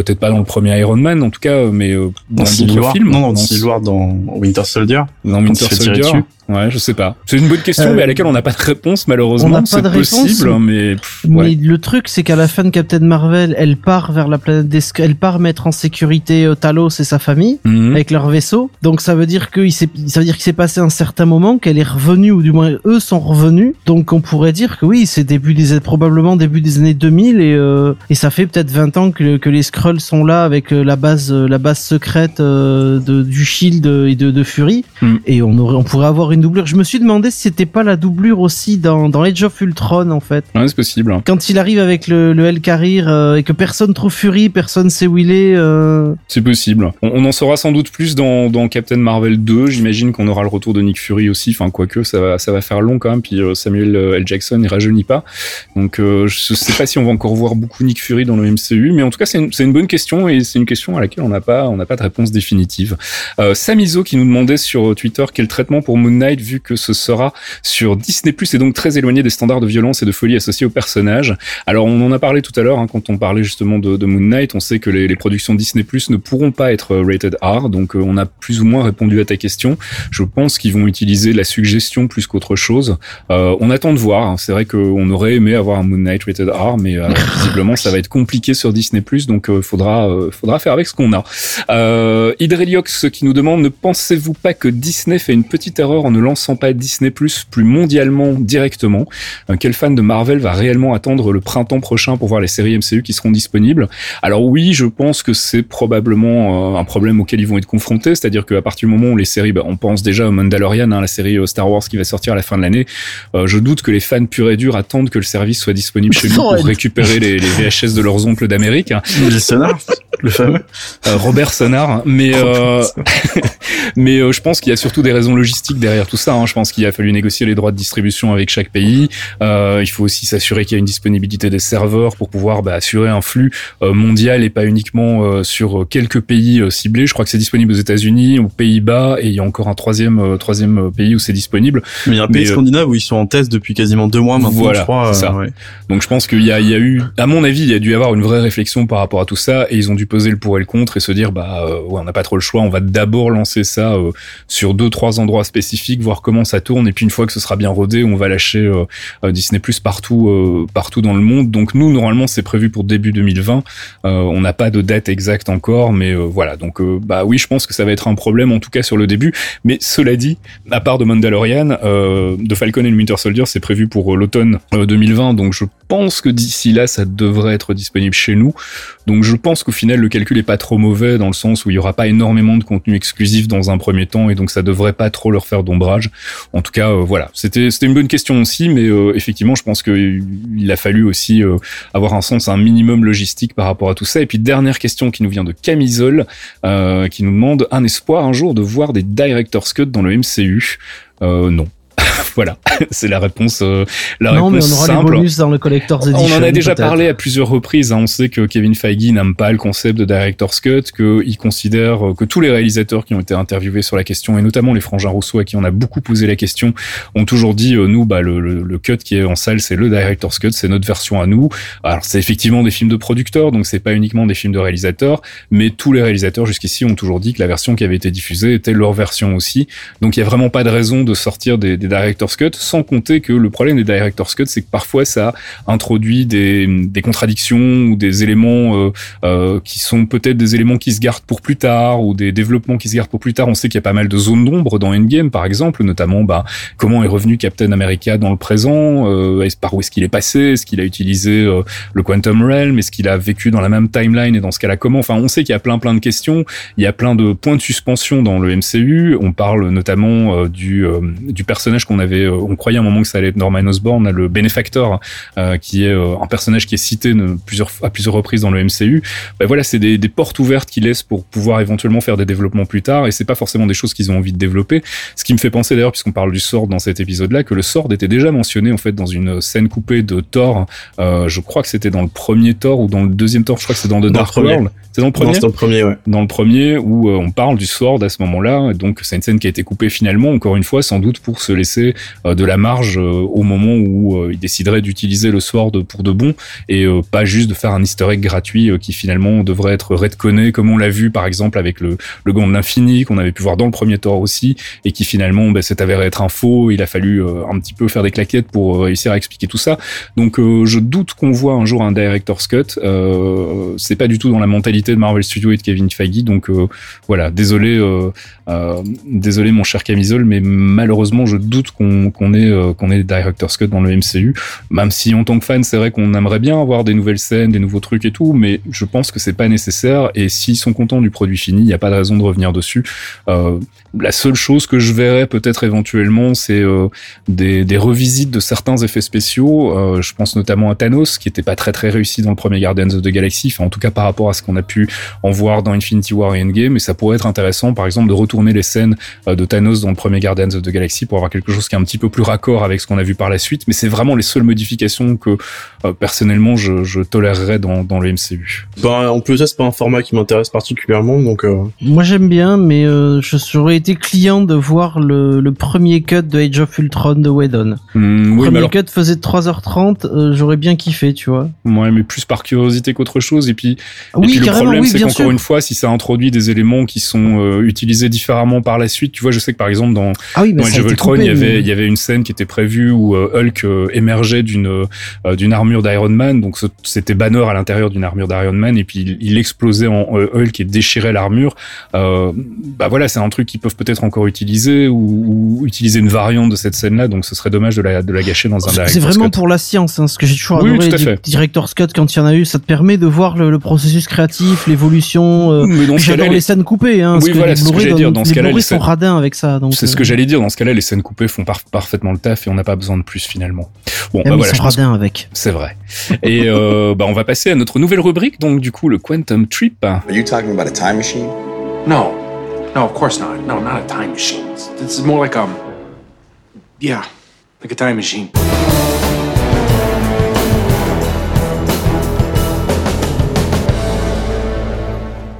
Euh, peut-être pas dans le premier Iron Man en tout cas, mais euh, dans Dans d'autres films. non, dans Civil War, dans Winter Soldier. dans Winter Soldier. Ouais, je sais pas. C'est une bonne question, Euh, mais à laquelle on n'a pas de réponse malheureusement. on n'a pas C'est de réponse, possible, mais pff, Mais ouais. le truc, c'est qu'à la fin de Captain Marvel, elle part vers la planète des elle part mettre en sécurité euh, Talos et sa famille Mhm. avec leur vaisseau. Donc ça veut dire s'est, qu'il s'est passé un certain moment, qu'elle est revenue ou du moins eux sont revenus. Donc on pourrait dire que oui, c'est début des probablement début des années 2000 et euh, et ça fait peut-être 20 ans que, que les Skrulls sont là avec euh, la base euh, la base secrète euh, de, du Shield et de, de Fury Mm. et on aurait on pourrait avoir une doublure. Je me suis demandé si c'était pas la doublure aussi dans dans Age of Ultron en fait Ouais, c'est possible. quand il arrive avec le, le Hellcarrier euh, et que personne trouve Fury, personne sait où il est. euh, C'est possible. On, on en saura sans doute plus dans, dans Captain Marvel 2. J'imagine qu'on aura le retour de Nick Fury aussi. Enfin, quoique, ça va, ça va faire long quand même. Puis euh, Samuel euh, L. Jackson, il rajeunit pas. Donc, euh, je sais pas si on va encore voir beaucoup Nick Fury dans le MCU. Mais en tout cas, c'est une, une bonne question et c'est une question à laquelle on n'a pas, on n'a pas de réponse définitive. Samizo qui nous demandait sur Twitter quel traitement pour Moon Knight vu que ce sera sur Disney+, et donc très éloigné des standards de violence et de folie associés au personnage. Alors on en a parlé tout à l'heure hein, quand on parlait justement de, de, Moon Knight, on sait que les, les productions Disney+ ne pourront pas être rated R, donc euh, on a plus ou moins répondu à ta question. Je pense qu'ils vont utiliser la suggestion plus qu'autre chose. Euh, on attend de voir, hein. c'est vrai qu'on aurait aimé avoir un Moon Knight rated R, mais euh, visiblement ça va être compliqué sur Disney+, donc il faudra, faudra faire avec ce qu'on a. Euh, qui nous demande, ne pensez-vous pas que Disney fait une petite erreur en ne lançant pas Disney+, plus mondialement directement. Quel fan de Marvel va réellement attendre le printemps prochain pour voir les séries MCU qui seront disponibles? Alors oui, je pense que c'est probablement un problème auquel ils vont être confrontés, c'est-à-dire qu'à partir du moment où les séries, bah, on pense déjà au Mandalorian, hein, la série Star Wars qui va sortir à la fin de l'année, euh, je doute que les fans purs et durs attendent que le service soit disponible chez nous pour récupérer les, les, VHS de leurs oncles d'Amérique. Hein. le fameux. Euh, Robert Sonar, mais euh, mais euh, je pense qu'il y a surtout des raisons logistiques derrière tout ça. Hein. Je pense qu'il a fallu négocier les droits de distribution avec chaque pays. Euh, il faut aussi s'assurer qu'il y a une disponibilité des serveurs pour pouvoir bah, assurer un flux euh, mondial et pas uniquement sur quelques pays ciblés. Je crois que c'est disponible aux États-Unis, aux Pays-Bas et il y a encore un troisième troisième pays où c'est disponible. Mais il y a un pays scandinave où ils sont en test depuis quasiment deux mois maintenant. Voilà, je crois, ça. Ouais. Donc je pense qu'il y a, il y a eu, à mon avis, il y a dû y avoir une vraie réflexion par rapport à tout ça et ils ont dû peser le pour et le contre et se dire bah ouais, on n'a pas trop le choix, on va d'abord lancer ça euh, sur deux trois endroits spécifiques, voir comment ça tourne, et puis une fois que ce sera bien rodé, on va lâcher euh, euh, Disney Plus partout partout dans le monde. Donc nous normalement c'est prévu pour début 2020. on n'a pas de date exacte encore, mais voilà. Donc bah oui, je pense que ça va être un problème en tout cas sur le début. Mais cela dit, à part de Mandalorian, de Falcon et le Winter Soldier, c'est prévu pour l'automne 2020. Donc je pense que d'ici là, ça devrait être disponible chez nous. Donc je pense qu'au final, le calcul est pas trop mauvais dans le sens où il y aura pas énormément de contenu exclusif dans un premier temps et donc ça devrait pas trop leur faire d'ombrage. En tout cas, euh, voilà, c'était c'était une bonne question aussi, mais euh, effectivement, je pense qu'il a fallu aussi euh, avoir un sens un minimum logistique par rapport à tout ça. Et puis dernière question qui nous vient de Camisole, qui nous demande un espoir un jour de voir des director's cut dans le MCU. non. voilà, c'est la réponse. Euh, la non, réponse mais on aura simple. les bonus dans le Collector's Edition. On en a déjà parlé à plusieurs reprises. Hein. On sait que Kevin Feige n'aime pas le concept de director's cut, qu'il considère que tous les réalisateurs qui ont été interviewés sur la question, et notamment les frangins Rousseau à qui on a beaucoup posé la question, ont toujours dit euh, nous, bah, le, le, le, cut qui est en salle, c'est le director's cut, c'est notre version à nous. Alors c'est effectivement des films de producteurs, donc c'est pas uniquement des films de réalisateurs, mais tous les réalisateurs jusqu'ici ont toujours dit que la version qui avait été diffusée était leur version aussi. Donc il y a vraiment pas de raison de sortir des, des director's cut, sans compter que le problème des director's cut, c'est que parfois ça introduit des, des contradictions ou des éléments euh, euh, qui sont peut-être des éléments qui se gardent pour plus tard ou des développements qui se gardent pour plus tard. On sait qu'il y a pas mal de zones d'ombre dans Endgame, par exemple, notamment bah, comment est revenu Captain America dans le présent, euh, par où est-ce qu'il est passé, est-ce qu'il a utilisé euh, le Quantum Realm, est-ce qu'il a vécu dans la même timeline et dans ce cas-là comment? Enfin, on sait qu'il y a plein plein de questions, il y a plein de points de suspension dans le MCU. On parle notamment euh, du, euh, du personnage qu'on avait, euh, on croyait à un moment que ça allait être Norman Osborn, le bénéfacteur, euh, qui est euh, un personnage qui est cité de plusieurs, à plusieurs reprises dans le MCU. Ben voilà, c'est des, des, portes ouvertes qu'ils laissent pour pouvoir éventuellement faire des développements plus tard, et c'est pas forcément des choses qu'ils ont envie de développer. Ce qui me fait penser d'ailleurs, puisqu'on parle du Sword dans cet épisode-là, que le Sword était déjà mentionné en fait dans une scène coupée de Thor. je crois que c'était dans le premier Thor ou dans le deuxième Thor. Je crois que c'est dans The Dark World. C'est dans le premier. dans le premier, ouais. Dans le premier où on parle du Sword à ce moment-là. Donc c'est une scène qui a été coupée finalement, encore une fois, sans doute pour se laisser euh, de la marge euh, au moment où il déciderait d'utiliser le Sword pour de bon et pas juste de faire un Easter egg gratuit qui finalement devrait être redconné comme on l'a vu par exemple avec le, le gant de l'infini qu'on avait pu voir dans le premier Thor aussi et qui finalement bah, s'est avéré être un faux. Il a fallu un petit peu faire des claquettes pour réussir à expliquer tout ça. Donc je doute qu'on voit un jour un director's cut. c'est pas du tout dans la mentalité de Marvel Studios et de Kevin Feige. Donc euh, voilà, désolé, euh, euh, désolé mon cher Camisole, mais malheureusement je doute qu'on qu'on ait euh, qu'on ait Director's Cut dans le MCU. Même si en tant que fan, c'est vrai qu'on aimerait bien avoir des nouvelles scènes, des nouveaux trucs et tout, mais je pense que c'est pas nécessaire. Et s'ils sont contents du produit fini, il n'y a pas de raison de revenir dessus. la seule chose que je verrais peut-être éventuellement, c'est des, des revisites de certains effets spéciaux. je pense notamment à Thanos, qui était pas très très réussi dans le premier Guardians of the Galaxy, enfin en tout cas par rapport à ce qu'on a pu en voir dans Infinity War et Endgame, et ça pourrait être intéressant, par exemple, de retourner les scènes de Thanos dans le premier Guardians of the Galaxy pour avoir quelque chose chose qui est un petit peu plus raccord avec ce qu'on a vu par la suite, mais c'est vraiment les seules modifications que euh, personnellement je, je tolérerais dans, dans le MCU. Bah, en plus ça c'est pas un format qui m'intéresse particulièrement, donc. Euh... Moi j'aime bien, mais euh, je j'aurais été client de voir le, le premier cut de Age of Ultron de Whedon. Mmh, le oui, premier alors, cut faisait 3h30, euh, j'aurais bien kiffé, tu vois. ouais, mais plus par curiosité qu'autre chose. Et puis, et oui, puis le problème, oui, c'est qu'encore une fois, si ça introduit des éléments qui sont euh, utilisés différemment par la suite, tu vois, je sais que par exemple dans Ah oui, mais Dans Age of Ultron, il y avait mais- il y avait une scène qui était prévue où euh, Hulk euh, émergeait d'une euh, d'une armure d'Iron Man, donc c'était Banner à l'intérieur d'une armure d'Iron Man et puis il, il explosait en Hulk et déchirait l'armure. Euh, bah voilà, c'est un truc qu'ils peuvent peut-être encore utiliser ou, ou utiliser une variante de cette scène-là, donc ce serait dommage de la de la gâcher dans un C'est vraiment pour la science, hein, ce que j'ai toujours Oui, adoré. tout à fait. Director's Cut, quand il y en a eu, ça te permet de voir le, le processus créatif, l'évolution. Euh, Mais dans J'adore les les- scènes coupées, hein, Oui, voilà, c'est ce que j'allais dire. Dans ce cas-là, les scènes- radins avec ça. donc, C'est ce que j'allais dire. Dans ce cas-là, les scènes coupées font par- parfaitement le taf et on n'a pas besoin de plus finalement. Bon, eh, bah mais voilà, je pense radins avec. C'est vrai. Et euh, bah on va passer à notre nouvelle rubrique, donc du coup le Quantum Trip. Are you talking about a time machine? No. No, of course not. No, not a time machine. It's, it's more like um. Yeah, like a time machine.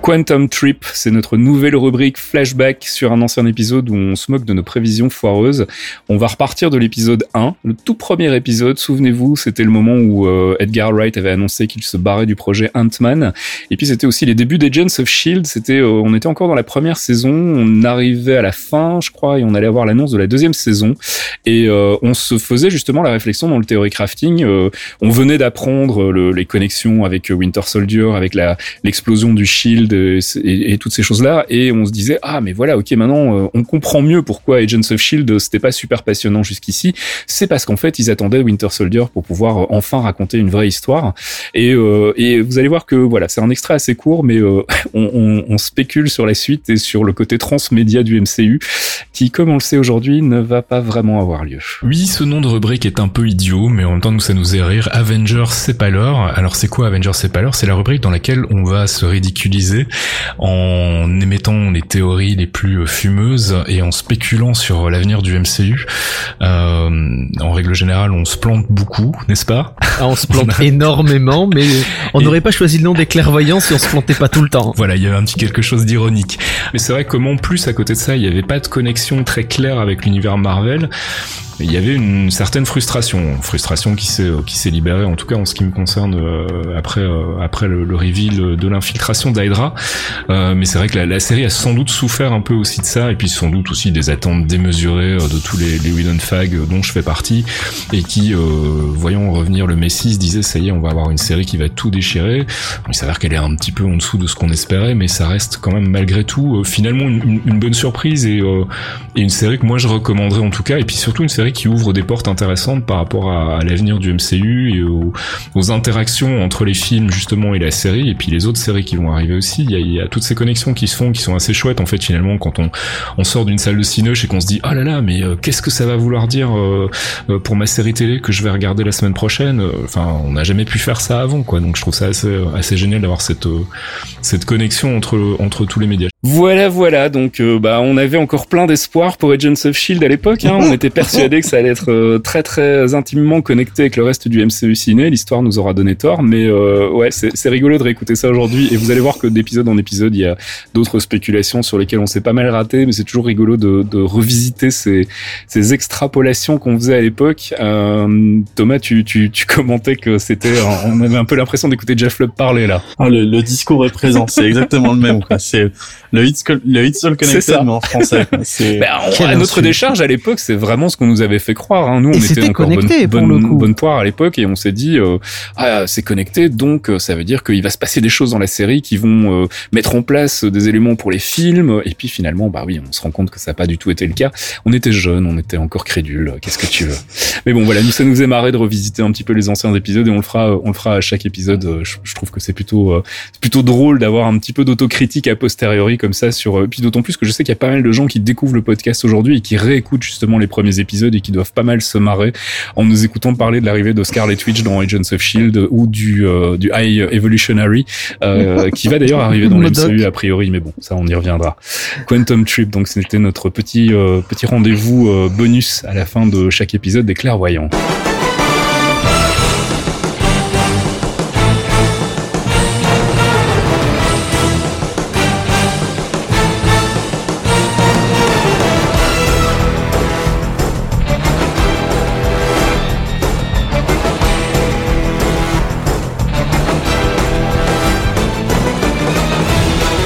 Quantum Trip, c'est notre nouvelle rubrique flashback sur un ancien épisode où on se moque de nos prévisions foireuses. On va repartir de l'épisode 1, le tout premier épisode. Souvenez-vous, c'était le moment où euh, Edgar Wright avait annoncé qu'il se barrait du projet Ant-Man. Et puis c'était aussi les débuts d'Agents of Shield. C'était, euh, on était encore dans la première saison, on arrivait à la fin, je crois, et on allait avoir l'annonce de la deuxième saison. Et euh, on se faisait justement la réflexion dans le theory crafting. on venait d'apprendre le- les connexions avec Winter Soldier, avec l'explosion du Shield et, toutes ces choses-là, et on se disait ah mais voilà ok maintenant euh, on comprend mieux pourquoi Agents of Shield c'était pas super passionnant jusqu'ici. C'est parce qu'en fait ils attendaient Winter Soldier pour pouvoir euh, enfin raconter une vraie histoire. Et, euh, et vous allez voir que voilà c'est un extrait assez court, mais on, on- spécule sur la suite et sur le côté transmédia du MCU qui, comme on le sait aujourd'hui, ne va pas vraiment avoir lieu. Oui, ce nom de rubrique est un peu idiot, mais en même temps, nous, ça nous fait rire. Avengers, c'est pas l'heure. Alors, c'est quoi Avengers, c'est pas l'heure? C'est la rubrique dans laquelle on va se ridiculiser en émettant les théories les plus euh, fumeuses et en spéculant sur l'avenir du MCU. Euh, en règle générale, on se plante beaucoup, n'est-ce pas Ah, on se plante énormément, mais on Et- n'aurait pas choisi le nom des clairvoyants si on se plantait pas tout le temps. Voilà, il y avait un petit quelque chose d'ironique. Mais c'est vrai que en plus à côté de ça, il n'y avait pas de connexion très claire avec l'univers Marvel. Il y avait une certaine frustration, frustration qui s'est qui s'est libérée en tout cas en ce qui me concerne euh, après euh, après le, le reveal de l'infiltration d'Hydra. Euh, mais c'est vrai que la, la série a sans doute souffert un peu aussi de ça et puis sans doute aussi des attentes démesurées euh, de tous les les Whedon fags dont je fais partie et qui euh, voyant revenir le Messi se disaient ça y est on va avoir une série qui va tout déchirer. Il s'avère qu'elle est un petit peu en dessous de ce qu'on espérait, mais ça reste quand même malgré tout euh, finalement une, une- bonne surprise et, euh, et une série que moi je recommanderais en tout cas, et puis surtout une série qui ouvre des portes intéressantes par rapport à, à l'avenir du MCU et aux, aux interactions entre les films justement et la série, et puis les autres séries qui vont arriver aussi. Il y a, il y a toutes ces connexions qui se font, qui sont assez chouettes en fait finalement quand on, on sort d'une salle de cinoche et qu'on se dit oh là là mais euh, qu'est-ce que ça va vouloir dire euh, pour ma série télé que je vais regarder la semaine prochaine. Euh, Enfin, on n'a jamais pu faire ça avant, quoi. Donc, je trouve ça assez, assez génial d'avoir cette euh, cette connexion entre entre tous les médias. Voilà, voilà. Donc, euh, bah, on avait encore plein d'espoir pour Agents of Shield à l'époque. Hein. On était persuadé que ça allait être euh, très, très intimement connecté avec le reste du MCU ciné. L'histoire nous aura donné tort, mais euh, ouais, c'est rigolo de réécouter ça aujourd'hui. Et vous allez voir que d'épisode en épisode, il y a d'autres spéculations sur lesquelles on s'est pas mal raté, mais c'est toujours rigolo de, de revisiter ces, ces extrapolations qu'on faisait à l'époque. Euh, Thomas, tu, tu, tu commentais que c'était, on avait un peu l'impression d'écouter Jeff Lubb parler là. Ah, le, le discours est présent, c'est exactement le même. C'est le hit le hit Soul C'est Connected ça. mais en français. Ben, on- Quelle à notre décharge à l'époque, c'est vraiment ce qu'on nous avait fait croire. Hein. Nous, on Et était c'était encore connecté, bonne, bonne, poire à l'époque et on s'est dit euh, ah c'est connecté, donc euh, ça veut dire qu'il va se passer des choses dans la série qui vont euh, mettre en place des éléments pour les films. Et puis finalement, bah oui, on se rend compte que ça n'a pas du tout été le cas. On était jeunes, on était encore crédules. Qu'est-ce que tu veux Mais bon, voilà, nous ça nous est marré de revisiter un petit peu les anciens épisodes et on le fera, on le fera à chaque épisode. Euh, Je, je trouve que c'est plutôt, euh, c'est plutôt drôle d'avoir un petit peu d'autocritique a posteriori comme ça sur. euh, Puis d'autant plus que je sais qu'il y a pas mal de gens qui découvrent le podcast aujourd'hui et qui réécoutent justement les premiers épisodes et qui doivent pas mal se marrer en nous écoutant parler de l'arrivée de Scarlet Witch dans Agents of Shield ou du euh, du High Evolutionary euh, qui va d'ailleurs arriver dans le Modoc. MCU a priori, mais bon, ça on y reviendra. Quantum Trip, donc c'était notre petit euh, petit rendez-vous euh, bonus à la fin de chaque épisode des clairvoyants.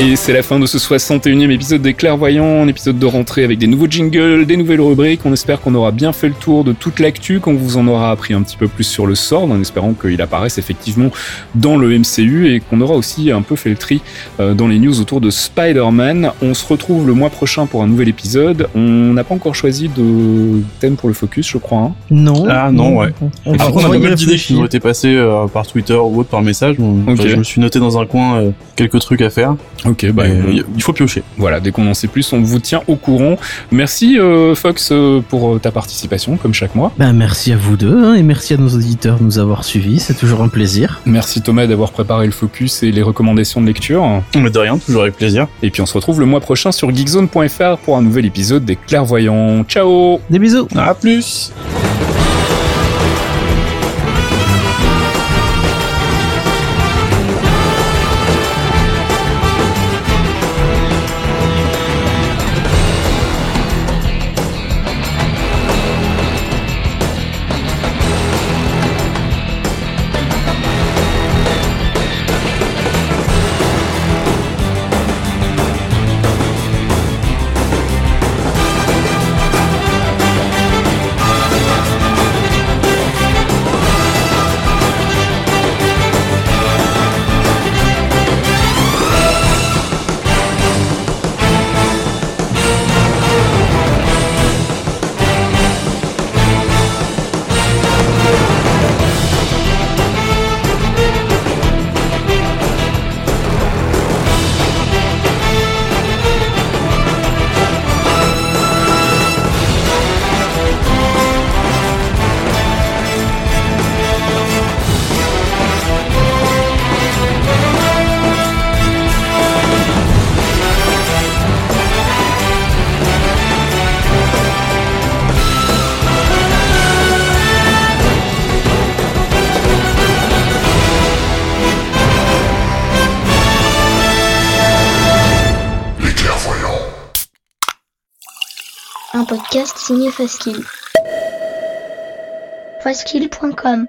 Et c'est la fin de ce 61e épisode des Clairvoyants, un épisode de rentrée avec des nouveaux jingles, des nouvelles rubriques. On espère qu'on aura bien fait le tour de toute l'actu, qu'on vous en aura appris un petit peu plus sur le sort, en espérant qu'il apparaisse effectivement dans le MCU et qu'on aura aussi un peu fait le tri euh, dans les news autour de Spider-Man. On se retrouve le mois prochain pour un nouvel épisode. On n'a pas encore choisi de thème pour le focus, je crois. hein. Non. Ah non, ouais. On, Par on contre, on va a pas mal d'idées qui nous ont été passées euh, par Twitter ou autre par message. Je me suis noté dans un coin euh, quelques trucs à faire. Ok, bah, euh, il faut piocher. Voilà, dès qu'on en sait plus, on vous tient au courant. Merci euh, Fox euh, pour ta participation, comme chaque mois. Ben, merci à vous deux hein, et merci à nos auditeurs de nous avoir suivis. C'est toujours un plaisir. Merci Thomas d'avoir préparé le focus et les recommandations de lecture. Mais de rien, toujours avec plaisir. Et puis on se retrouve le mois prochain sur geekzone.fr pour un nouvel épisode des Clairvoyants. Ciao Des bisous. À plus. Faskill. Faskill.com